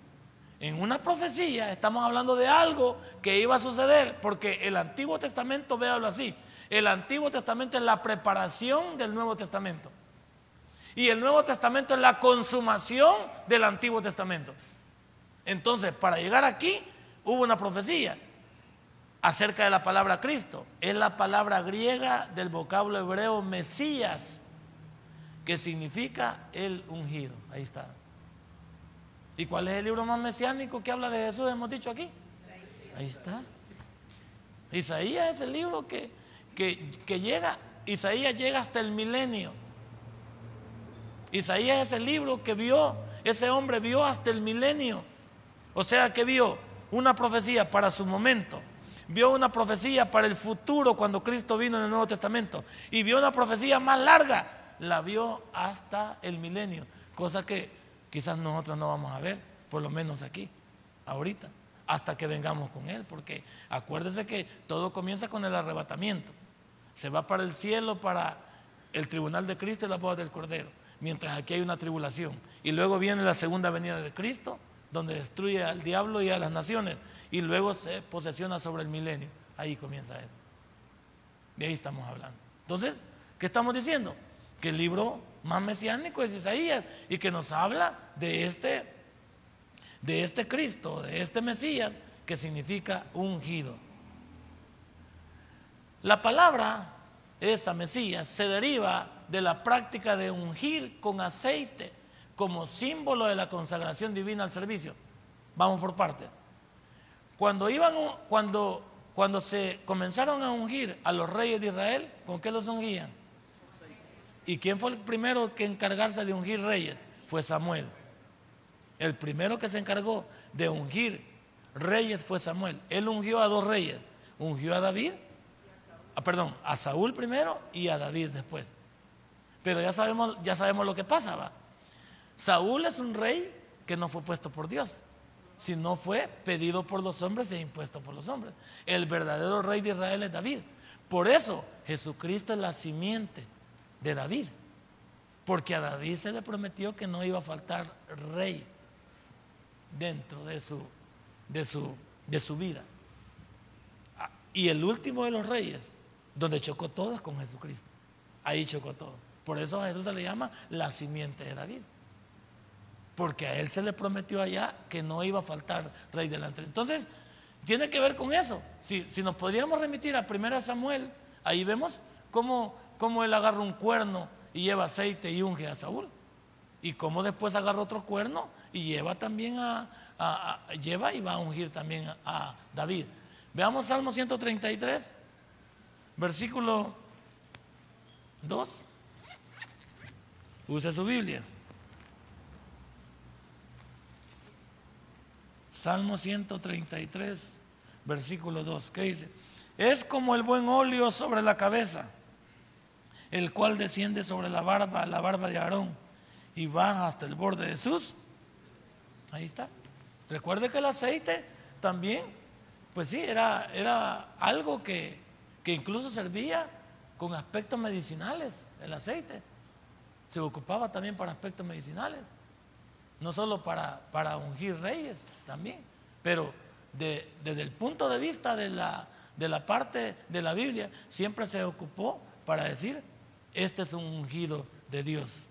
En una profecía estamos hablando de algo que iba a suceder, porque el Antiguo Testamento, véalo así, el Antiguo Testamento es la preparación del Nuevo Testamento. Y el Nuevo Testamento es la consumación del Antiguo Testamento. Entonces, para llegar aquí, hubo una profecía acerca de la palabra Cristo. Es la palabra griega del vocablo hebreo Mesías, que significa el ungido. Ahí está. ¿Y cuál es el libro más mesiánico que habla de Jesús? Hemos dicho aquí. Ahí está. Isaías es el libro que, que, llega, Isaías llega hasta el milenio. Isaías es el libro que vio, ese hombre vio hasta el milenio. O sea que vio una profecía para su momento, vio una profecía para el futuro cuando Cristo vino en el Nuevo Testamento y vio una profecía más larga, la vio hasta el milenio, cosa que quizás nosotros no vamos a ver, por lo menos aquí, ahorita, hasta que vengamos con Él, porque acuérdese que todo comienza con el arrebatamiento, se va para el cielo, para el tribunal de Cristo y la boda del Cordero, mientras aquí hay una tribulación, y luego viene la segunda venida de Cristo, donde destruye al diablo y a las naciones, y luego se posesiona sobre el milenio, ahí comienza Él. De ahí estamos hablando. Entonces, ¿qué estamos diciendo? Que el libro más mesiánico es Isaías y que nos habla de este, de este Cristo, de este Mesías que significa ungido. La palabra, esa Mesías, se deriva de la práctica de ungir con aceite como símbolo de la consagración divina al servicio. Vamos por parte. Cuando iban, cuando, cuando se comenzaron a ungir a los reyes de Israel, ¿con qué los ungían? ¿Y quién fue el primero que encargarse de ungir reyes? Fue Samuel. El primero que se encargó de ungir reyes fue Samuel. Él ungió a dos reyes. Ungió a David, ah, perdón, a Saúl primero y a David después. Pero ya sabemos, ya sabemos lo que pasaba. Saúl es un rey que no fue puesto por Dios, sino fue pedido por los hombres e impuesto por los hombres. El verdadero rey de Israel es David. Por eso Jesucristo es la simiente de David. Porque a David se le prometió que no iba a faltar rey dentro de su, de su, de su vida. Y el último de los reyes, donde chocó todo es con Jesucristo. Ahí chocó todo. Por eso a Jesús se le llama la simiente de David. Porque a él se le prometió allá que no iba a faltar rey delante. Entonces, tiene que ver con eso. Si, si nos podríamos remitir a 1 Samuel, ahí vemos cómo cómo él agarra un cuerno y lleva aceite y unge a Saúl. Y cómo después agarra otro cuerno y lleva también a, lleva y va a ungir también a, David. Veamos Salmo 133, versículo 2. Use su Biblia. Salmo 133, versículo 2. ¿Qué dice? Es como el buen óleo sobre la cabeza el cual desciende sobre la barba, la barba de Aarón, y baja hasta el borde de sus. Ahí está. Recuerde que el aceite también, pues sí, era, era algo que, que incluso servía con aspectos medicinales, el aceite. Se ocupaba también para aspectos medicinales, no solo para, para ungir reyes también, pero desde el punto de vista de la, de la parte de la Biblia, siempre se ocupó para decir este es un ungido de Dios.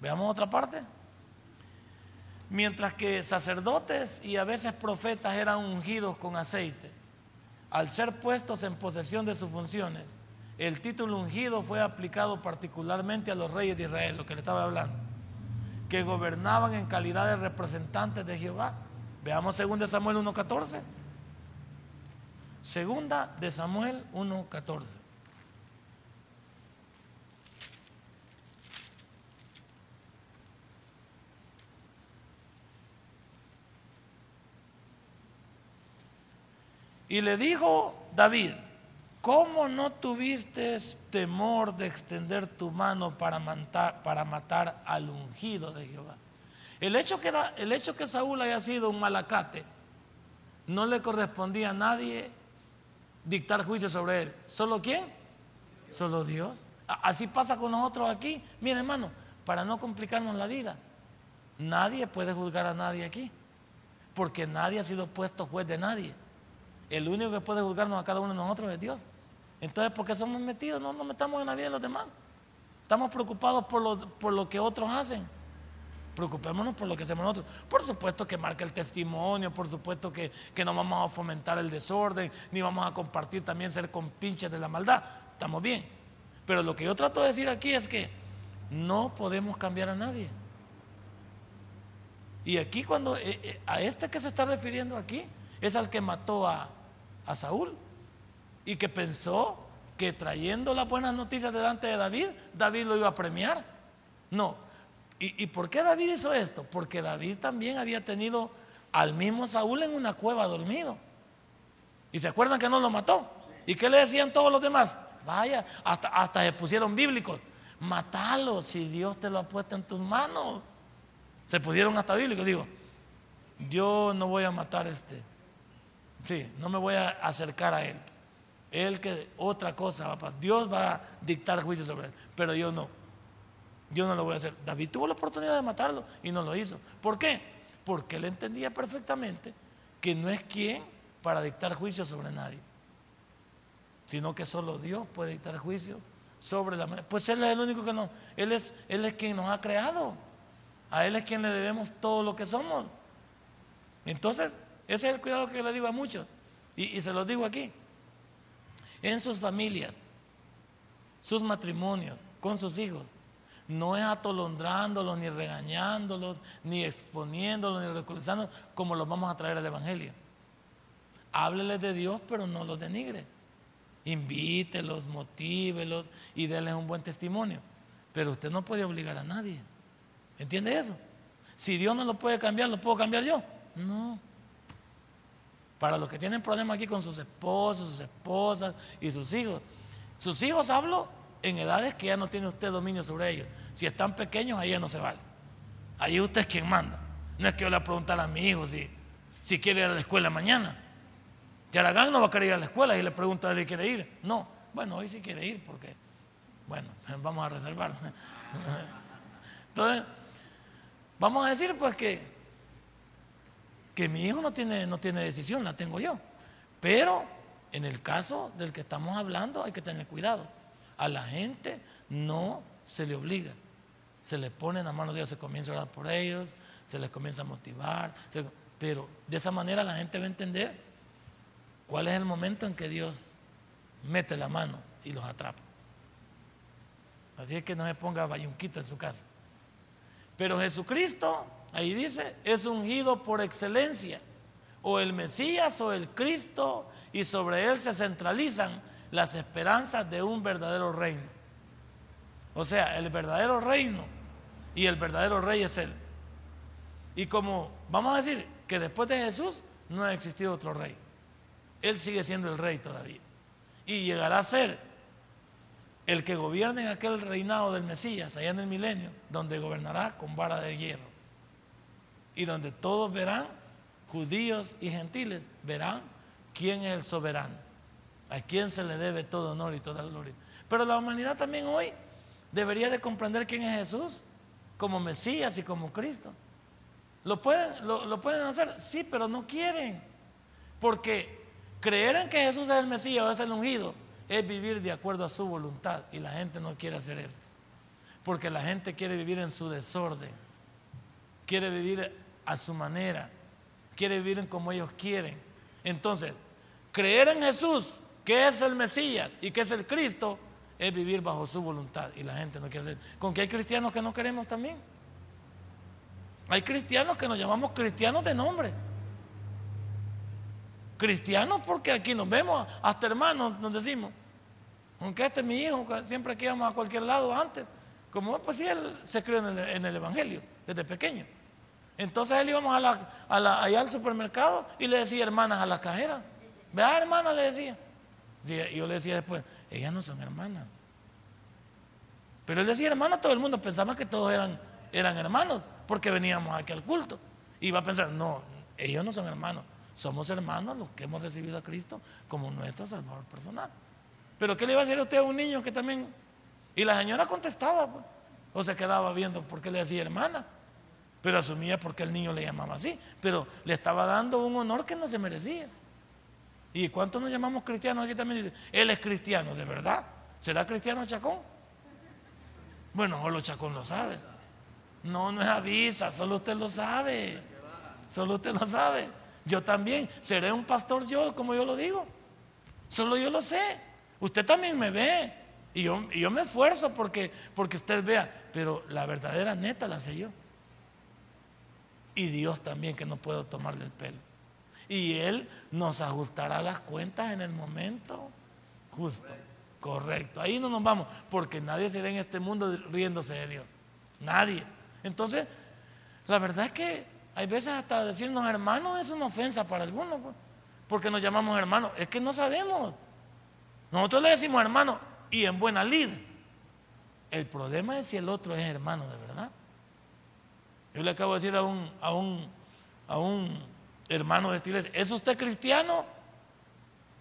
Veamos otra parte. Mientras que sacerdotes y a veces profetas eran ungidos con aceite, al ser puestos en posesión de sus funciones, el título ungido fue aplicado particularmente a los reyes de Israel, lo que le estaba hablando, que gobernaban en calidad de representantes de Jehová. Veamos 2 de Samuel 1.14. Segunda de Samuel 1.14. Y le dijo David, ¿cómo no tuviste temor de extender tu mano para matar, al ungido de Jehová? El hecho, que que Saúl haya sido un malacate no le correspondía a nadie dictar juicio sobre él. ¿Solo quién? Solo Dios. Así pasa con nosotros aquí. Mira hermano, para no complicarnos la vida, nadie puede juzgar a nadie aquí, porque nadie ha sido puesto juez de nadie. El único que puede juzgarnos a cada uno de nosotros es Dios. Entonces, ¿por qué somos metidos? No nos metamos en la vida de los demás. Estamos preocupados por lo, por lo que otros hacen. Preocupémonos por lo que hacemos nosotros. Por supuesto que marca el testimonio, por supuesto que, que no vamos a fomentar el desorden, ni vamos a compartir también ser compinches de la maldad. Estamos bien. Pero lo que yo trato de decir aquí es que no podemos cambiar a nadie. Y aquí cuando eh, eh, a este que se está refiriendo aquí es al que mató a, a Saúl y que pensó que trayendo las buenas noticias delante de David, David lo iba a premiar. No. ¿Y, ¿Y, por qué David hizo esto? Porque David también había tenido al mismo Saúl en una cueva dormido. ¿Y se acuerdan que no lo mató? ¿Y qué le decían todos los demás? Vaya, hasta, hasta se pusieron bíblicos. Matalo si Dios te lo ha puesto en tus manos. Se pusieron hasta bíblicos. Digo, yo no voy a matar este. Sí, no me voy a acercar a él. Él que otra cosa va a. Dios va a dictar juicio sobre él, pero yo no. Yo no lo voy a hacer. David tuvo la oportunidad de matarlo y no lo hizo. ¿Por qué? Porque él entendía perfectamente que no es quien para dictar juicio sobre nadie, sino que solo Dios puede dictar juicio sobre la Pues Él es el único que no, Él es, Él es quien nos ha creado. A Él es quien le debemos todo lo que somos. Entonces, ese es el cuidado que le digo a muchos. Y, se los digo aquí. En sus familias, sus matrimonios, con sus hijos. No es atolondrándolos, ni regañándolos, ni exponiéndolos, ni ridiculizándolos, como los vamos a traer al Evangelio. Hábleles de Dios, pero no los denigre. Invítelos, motívelos y denles un buen testimonio. Pero usted no puede obligar a nadie. ¿Entiende eso? Si Dios no lo puede cambiar, ¿lo puedo cambiar yo? No. Para los que tienen problemas aquí con sus esposos, sus esposas y sus hijos. Sus hijos hablo en edades que ya no tiene usted dominio sobre ellos. Si están pequeños, ahí ya no se vale. Ahí usted es quien manda. No es que yo le preguntar a mi hijo si, si quiere ir a la escuela mañana. Yaragán no va a querer ir a la escuela y le pregunta a él si quiere ir. No, bueno, hoy sí quiere ir porque, bueno, vamos a reservar. Entonces, vamos a decir pues que, que mi hijo no tiene, no tiene decisión, la tengo yo. Pero en el caso del que estamos hablando hay que tener cuidado. A la gente no se le obliga. Se le pone en la mano de Dios, se comienza a orar por ellos, se les comienza a motivar. pero de esa manera la gente va a entender ¿Cuál es el momento en que Dios mete la mano y los atrapa? Así es que no se ponga bayunquito en su casa. Pero Jesucristo, ahí dice, es ungido por excelencia, o el Mesías o el Cristo, y sobre él se centralizan las esperanzas de un verdadero reino. O sea, el verdadero reino y el verdadero rey es él. Y como vamos a decir que después de Jesús no ha existido otro rey. Él sigue siendo el rey todavía. Y llegará a ser el que gobierne en aquel reinado del Mesías, allá en el milenio, donde gobernará con vara de hierro. Y donde todos verán, judíos y gentiles, verán quién es el soberano, a quién se le debe todo honor y toda gloria. Pero la humanidad también hoy debería de comprender quién es Jesús como Mesías y como Cristo. ¿Lo pueden, lo, lo pueden hacer? Sí, pero no quieren. Porque Creer en que Jesús es el Mesías o es el ungido es vivir de acuerdo a su voluntad y la gente no quiere hacer eso. Porque la gente quiere vivir en su desorden, quiere vivir a su manera, quiere vivir como ellos quieren. Entonces, creer en Jesús, que es el Mesías y que es el Cristo, es vivir bajo su voluntad y la gente no quiere hacer. Con que hay cristianos que no queremos también. Hay cristianos que nos llamamos cristianos de nombre cristianos porque aquí nos vemos, hasta hermanos nos decimos. Aunque este es mi hijo, siempre que íbamos a cualquier lado antes. Como pues sí, él se crió en el, Evangelio desde pequeño. Entonces él íbamos a la, allá al supermercado y le decía hermanas a las cajeras. Vea, hermana, le decía. Y yo le decía después, ellas no son hermanas. Pero él decía hermana, todo el mundo pensaba que todos eran, eran hermanos porque veníamos aquí al culto. Y iba a pensar, no, ellos no son hermanos. Somos hermanos los que hemos recibido a Cristo como nuestro Salvador personal. Pero ¿qué le iba a decir a usted a un niño que también... Y la señora contestaba, pues, o se quedaba viendo por qué le decía hermana, pero asumía porque el niño le llamaba así, pero le estaba dando un honor que no se merecía. ¿Y cuántos nos llamamos cristianos aquí también? Dice, él es cristiano, ¿de verdad? ¿Será cristiano Chacón? Bueno, solo Chacón lo sabe. No, no es avisa, solo usted lo sabe. Solo usted lo sabe. Yo también seré un pastor yo, como yo lo digo. Solo yo lo sé. Usted también me ve. Y yo, y yo me esfuerzo porque, porque usted vea, pero la verdadera neta la sé yo. Y Dios también que no puedo tomarle el pelo. Y Él nos ajustará las cuentas en el momento justo. Correcto. Ahí no nos vamos, porque nadie se ve en este mundo riéndose de Dios. Nadie. Entonces, la verdad es que hay veces hasta decirnos hermanos es una ofensa para algunos, pues, porque nos llamamos hermanos. Es que no sabemos. Nosotros le decimos hermano y en buena lid. El problema es si el otro es hermano de verdad. Yo le acabo de decir a un, a un, a un hermano de esta iglesia, ¿es usted cristiano?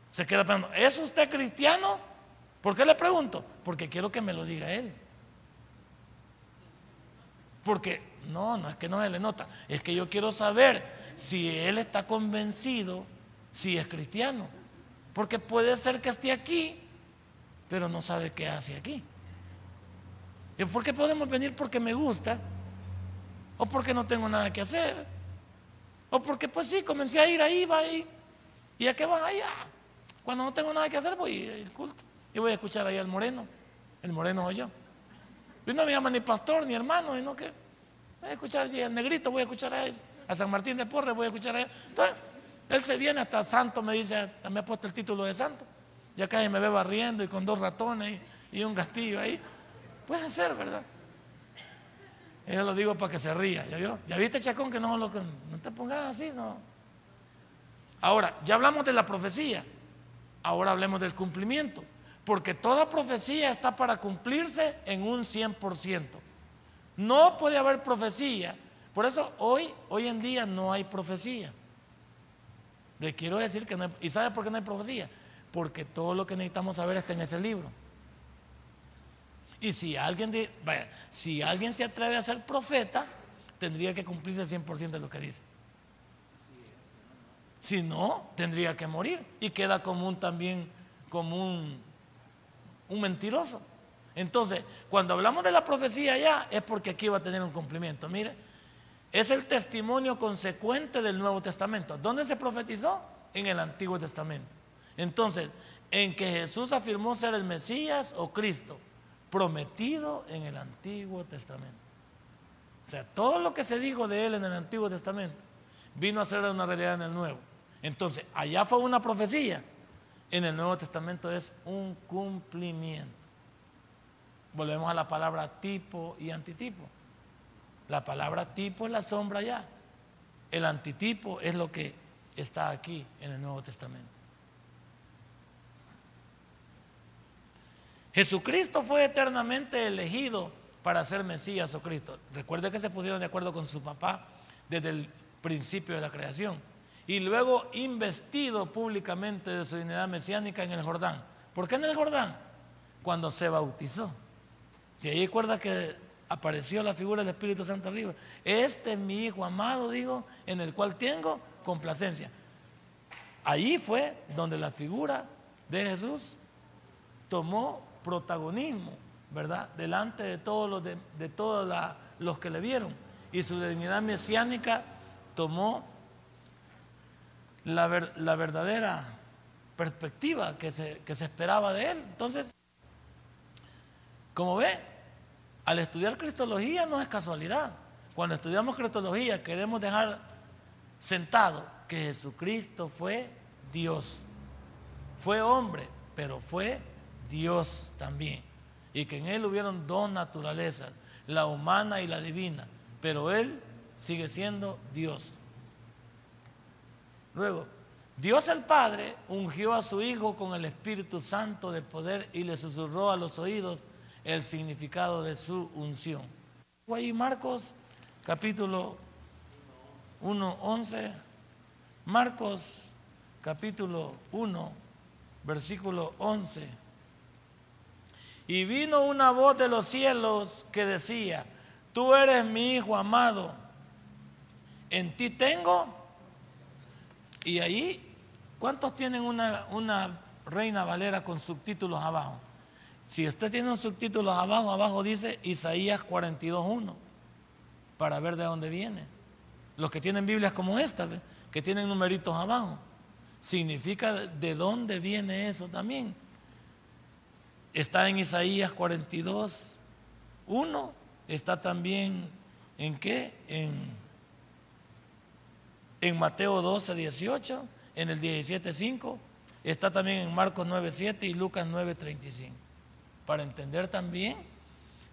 Se queda pensando, ¿es usted cristiano? ¿Por qué le pregunto? Porque quiero que me lo diga él. Porque no, no es que no se le nota, es que yo quiero saber si él está convencido, si es cristiano. Porque puede ser que esté aquí, pero no sabe qué hace aquí. ¿Y por qué podemos venir? Porque me gusta, o porque no tengo nada que hacer, o porque pues sí, comencé a ir ahí, va ahí, y a qué van allá. Cuando no tengo nada que hacer, voy al culto y voy a escuchar ahí al moreno, el moreno o yo. Y no me llama ni pastor ni hermano, sino que voy a escuchar al negrito, voy a escuchar a, a San Martín de Porres, voy a escuchar a él. Entonces, él se viene hasta santo, me dice, me ha puesto el título de santo. Ya casi me ve barriendo y con dos ratones y, un gastillo ahí. Puede ser, ¿verdad? Yo lo digo para que se ría, ¿ya vio? ¿Ya viste, Chacón, que no, lo, no te pongas así, no? Ahora, ya hablamos de la profecía, ahora hablemos del cumplimiento, porque toda profecía está para cumplirse en un 100%. No puede haber profecía, por eso hoy, hoy en día no hay profecía. Le quiero decir que no hay, ¿y sabe por qué no hay profecía? Porque todo lo que necesitamos saber está en ese libro. Y si alguien, si alguien se atreve a ser profeta, tendría que cumplirse el 100% de lo que dice. Si no, tendría que morir. Y queda como un también, como un, un mentiroso. Entonces, cuando hablamos de la profecía ya, es porque aquí va a tener un cumplimiento. Mire, es el testimonio consecuente del Nuevo Testamento. ¿Dónde se profetizó? En el Antiguo Testamento. Entonces, en que Jesús afirmó ser el Mesías o Cristo, prometido en el Antiguo Testamento. O sea, todo lo que se dijo de él en el Antiguo Testamento vino a ser una realidad en el Nuevo. Entonces, allá fue una profecía, en el Nuevo Testamento es un cumplimiento. Volvemos a la palabra tipo y antitipo. La palabra tipo es la sombra allá. El antitipo es lo que está aquí en el Nuevo Testamento. Jesucristo fue eternamente elegido para ser Mesías o Cristo. Recuerde que se pusieron de acuerdo con su papá desde el principio de la creación. Y luego investido públicamente de su dignidad mesiánica en el Jordán. ¿Por qué en el Jordán? Cuando se bautizó. Si ahí recuerda que apareció la figura del Espíritu Santo arriba. Este es mi Hijo amado, digo, en el cual tengo complacencia. Allí fue donde la figura de Jesús tomó protagonismo, ¿verdad? Delante de todos los, de, todos los que le vieron. Y su dignidad mesiánica tomó la, la verdadera perspectiva que se, que se esperaba de él. Entonces, como ve, al estudiar Cristología no es casualidad. Cuando estudiamos Cristología queremos dejar sentado que Jesucristo fue Dios. Fue hombre, pero fue Dios también. Y que en Él hubieron dos naturalezas, la humana y la divina. Pero Él sigue siendo Dios. Luego, Dios el Padre ungió a su Hijo con el Espíritu Santo de poder y le susurró a los oídos el significado de su unción. Marcos capítulo 1, 11. Marcos capítulo 1, versículo 11. Y vino una voz de los cielos que decía, tú eres mi hijo amado, en ti tengo. Y ahí, ¿cuántos tienen una, una reina valera con subtítulos abajo? Si usted tiene un subtítulo abajo, abajo dice Isaías 42.1, para ver de dónde viene. Los que tienen Biblias como esta, que tienen numeritos abajo, significa de dónde viene eso también. Está en Isaías 42, 1, está también en qué? En, en Mateo 12, 18, en el 17, 5, está también en Marcos 9, 7 y Lucas 9, 35. Para entender también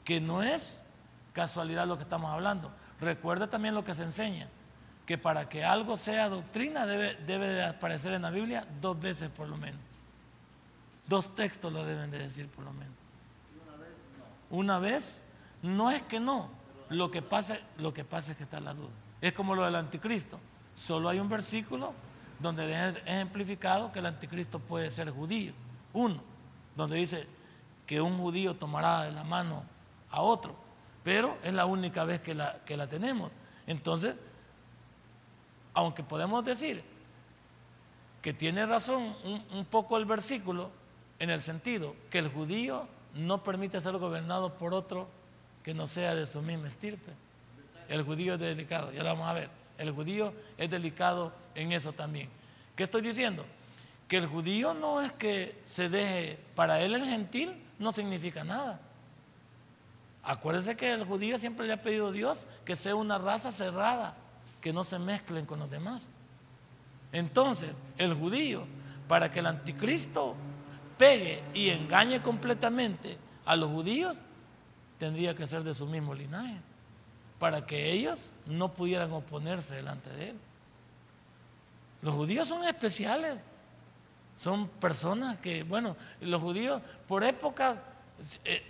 que no es casualidad lo que estamos hablando. Recuerda también lo que se enseña, que para que algo sea doctrina debe, debe de aparecer en la Biblia dos veces por lo menos. Dos textos lo deben de decir por lo menos. Una vez no es que no. Lo que pasa, lo que pasa es que está la duda. Es como lo del anticristo. Solo hay un versículo donde es ejemplificado que el anticristo puede ser judío. Uno, donde dice que un judío tomará de la mano a otro. Pero es la única vez que la, que la tenemos. Entonces, aunque podemos decir que tiene razón un poco el versículo, en el sentido que el judío no permite ser gobernado por otro que no sea de su misma estirpe. El judío es delicado, ya lo vamos a ver. El judío es delicado en eso también. ¿Qué estoy diciendo? Que el judío no es que se deje, para él el gentil no significa nada. Acuérdese que el judío siempre le ha pedido a Dios que sea una raza cerrada, que no se mezclen con los demás. Entonces, el judío, para que el anticristo pegue y engañe completamente a los judíos, tendría que ser de su mismo linaje, para que ellos no pudieran oponerse delante de él. Los judíos son especiales, son personas que, bueno, los judíos por época eh,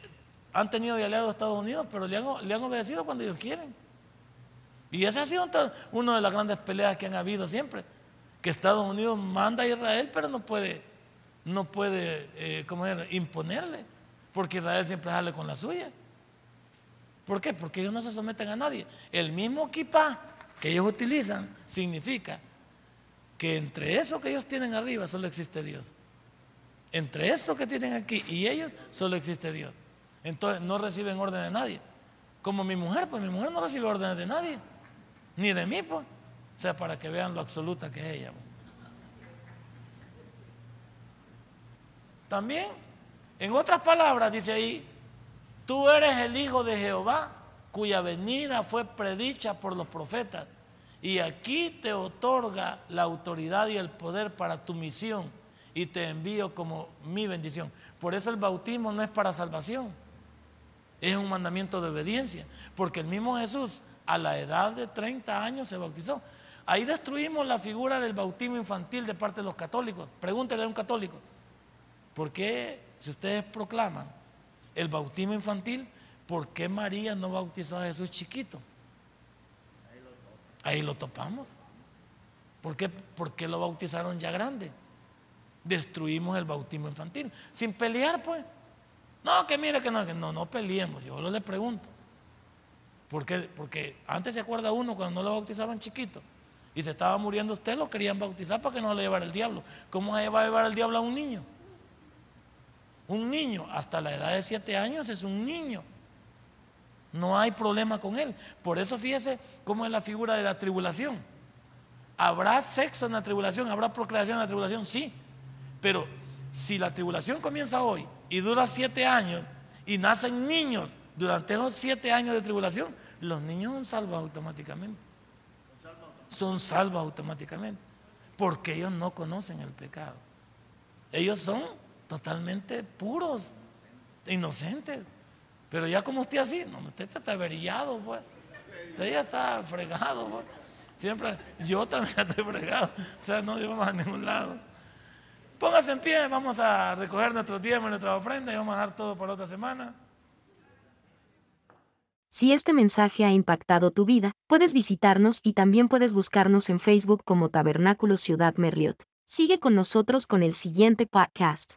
han tenido de aliado a Estados Unidos, pero le han, le han obedecido cuando ellos quieren. Y esa ha sido una de las grandes peleas que han habido siempre, que Estados Unidos manda a Israel, pero no puede no puede eh, imponerle, porque Israel siempre sale con la suya. ¿Por qué? Porque ellos no se someten a nadie. El mismo kippah que ellos utilizan significa que entre eso que ellos tienen arriba solo existe Dios. Entre esto que tienen aquí y ellos solo existe Dios. Entonces no reciben orden de nadie. Como mi mujer, pues mi mujer no recibe órdenes de nadie, ni de mí, pues. O sea, para que vean lo absoluta que es ella. Pues. También, en otras palabras, dice ahí, tú eres el Hijo de Jehová, cuya venida fue predicha por los profetas, y aquí te otorga la autoridad y el poder para tu misión, y te envío como mi bendición. Por eso el bautismo no es para salvación, es un mandamiento de obediencia, porque el mismo Jesús a la edad de 30 años se bautizó. Ahí destruimos la figura del bautismo infantil de parte de los católicos. Pregúntele a un católico. ¿Por qué, si ustedes proclaman el bautismo infantil, por qué María no bautizó a Jesús chiquito? Ahí lo topamos. ¿Por qué, ¿Por qué lo bautizaron ya grande? Destruimos el bautismo infantil. Sin pelear, pues. No, que mire que no, que no, no peleemos. Yo lo le pregunto. ¿Por qué? Porque antes se acuerda uno cuando no lo bautizaban chiquito y se estaba muriendo usted, lo querían bautizar para que no le llevara el diablo. ¿Cómo va a llevar el diablo a un niño? Un niño hasta la edad de siete años es un niño. No hay problema con él. Por eso fíjese cómo es la figura de la tribulación. ¿Habrá sexo en la tribulación? ¿Habrá procreación en la tribulación? Sí. Pero si la tribulación comienza hoy y dura siete años y nacen niños durante esos siete años de tribulación, los niños son salvos automáticamente. Son salvos automáticamente. Porque ellos no conocen el pecado. Ellos son totalmente puros, inocentes. Pero ya como usted así, no, usted está averillado, pues. Usted ya está fregado, pues. Siempre, yo también estoy fregado. O sea, no llevamos a ningún lado. Póngase en pie, vamos a recoger nuestros diezmos, nuestra ofrenda y vamos a dar todo por otra semana. Si este mensaje ha impactado tu vida, puedes visitarnos y también puedes buscarnos en Facebook como Tabernáculo Ciudad Merliot. Sigue con nosotros con el siguiente podcast.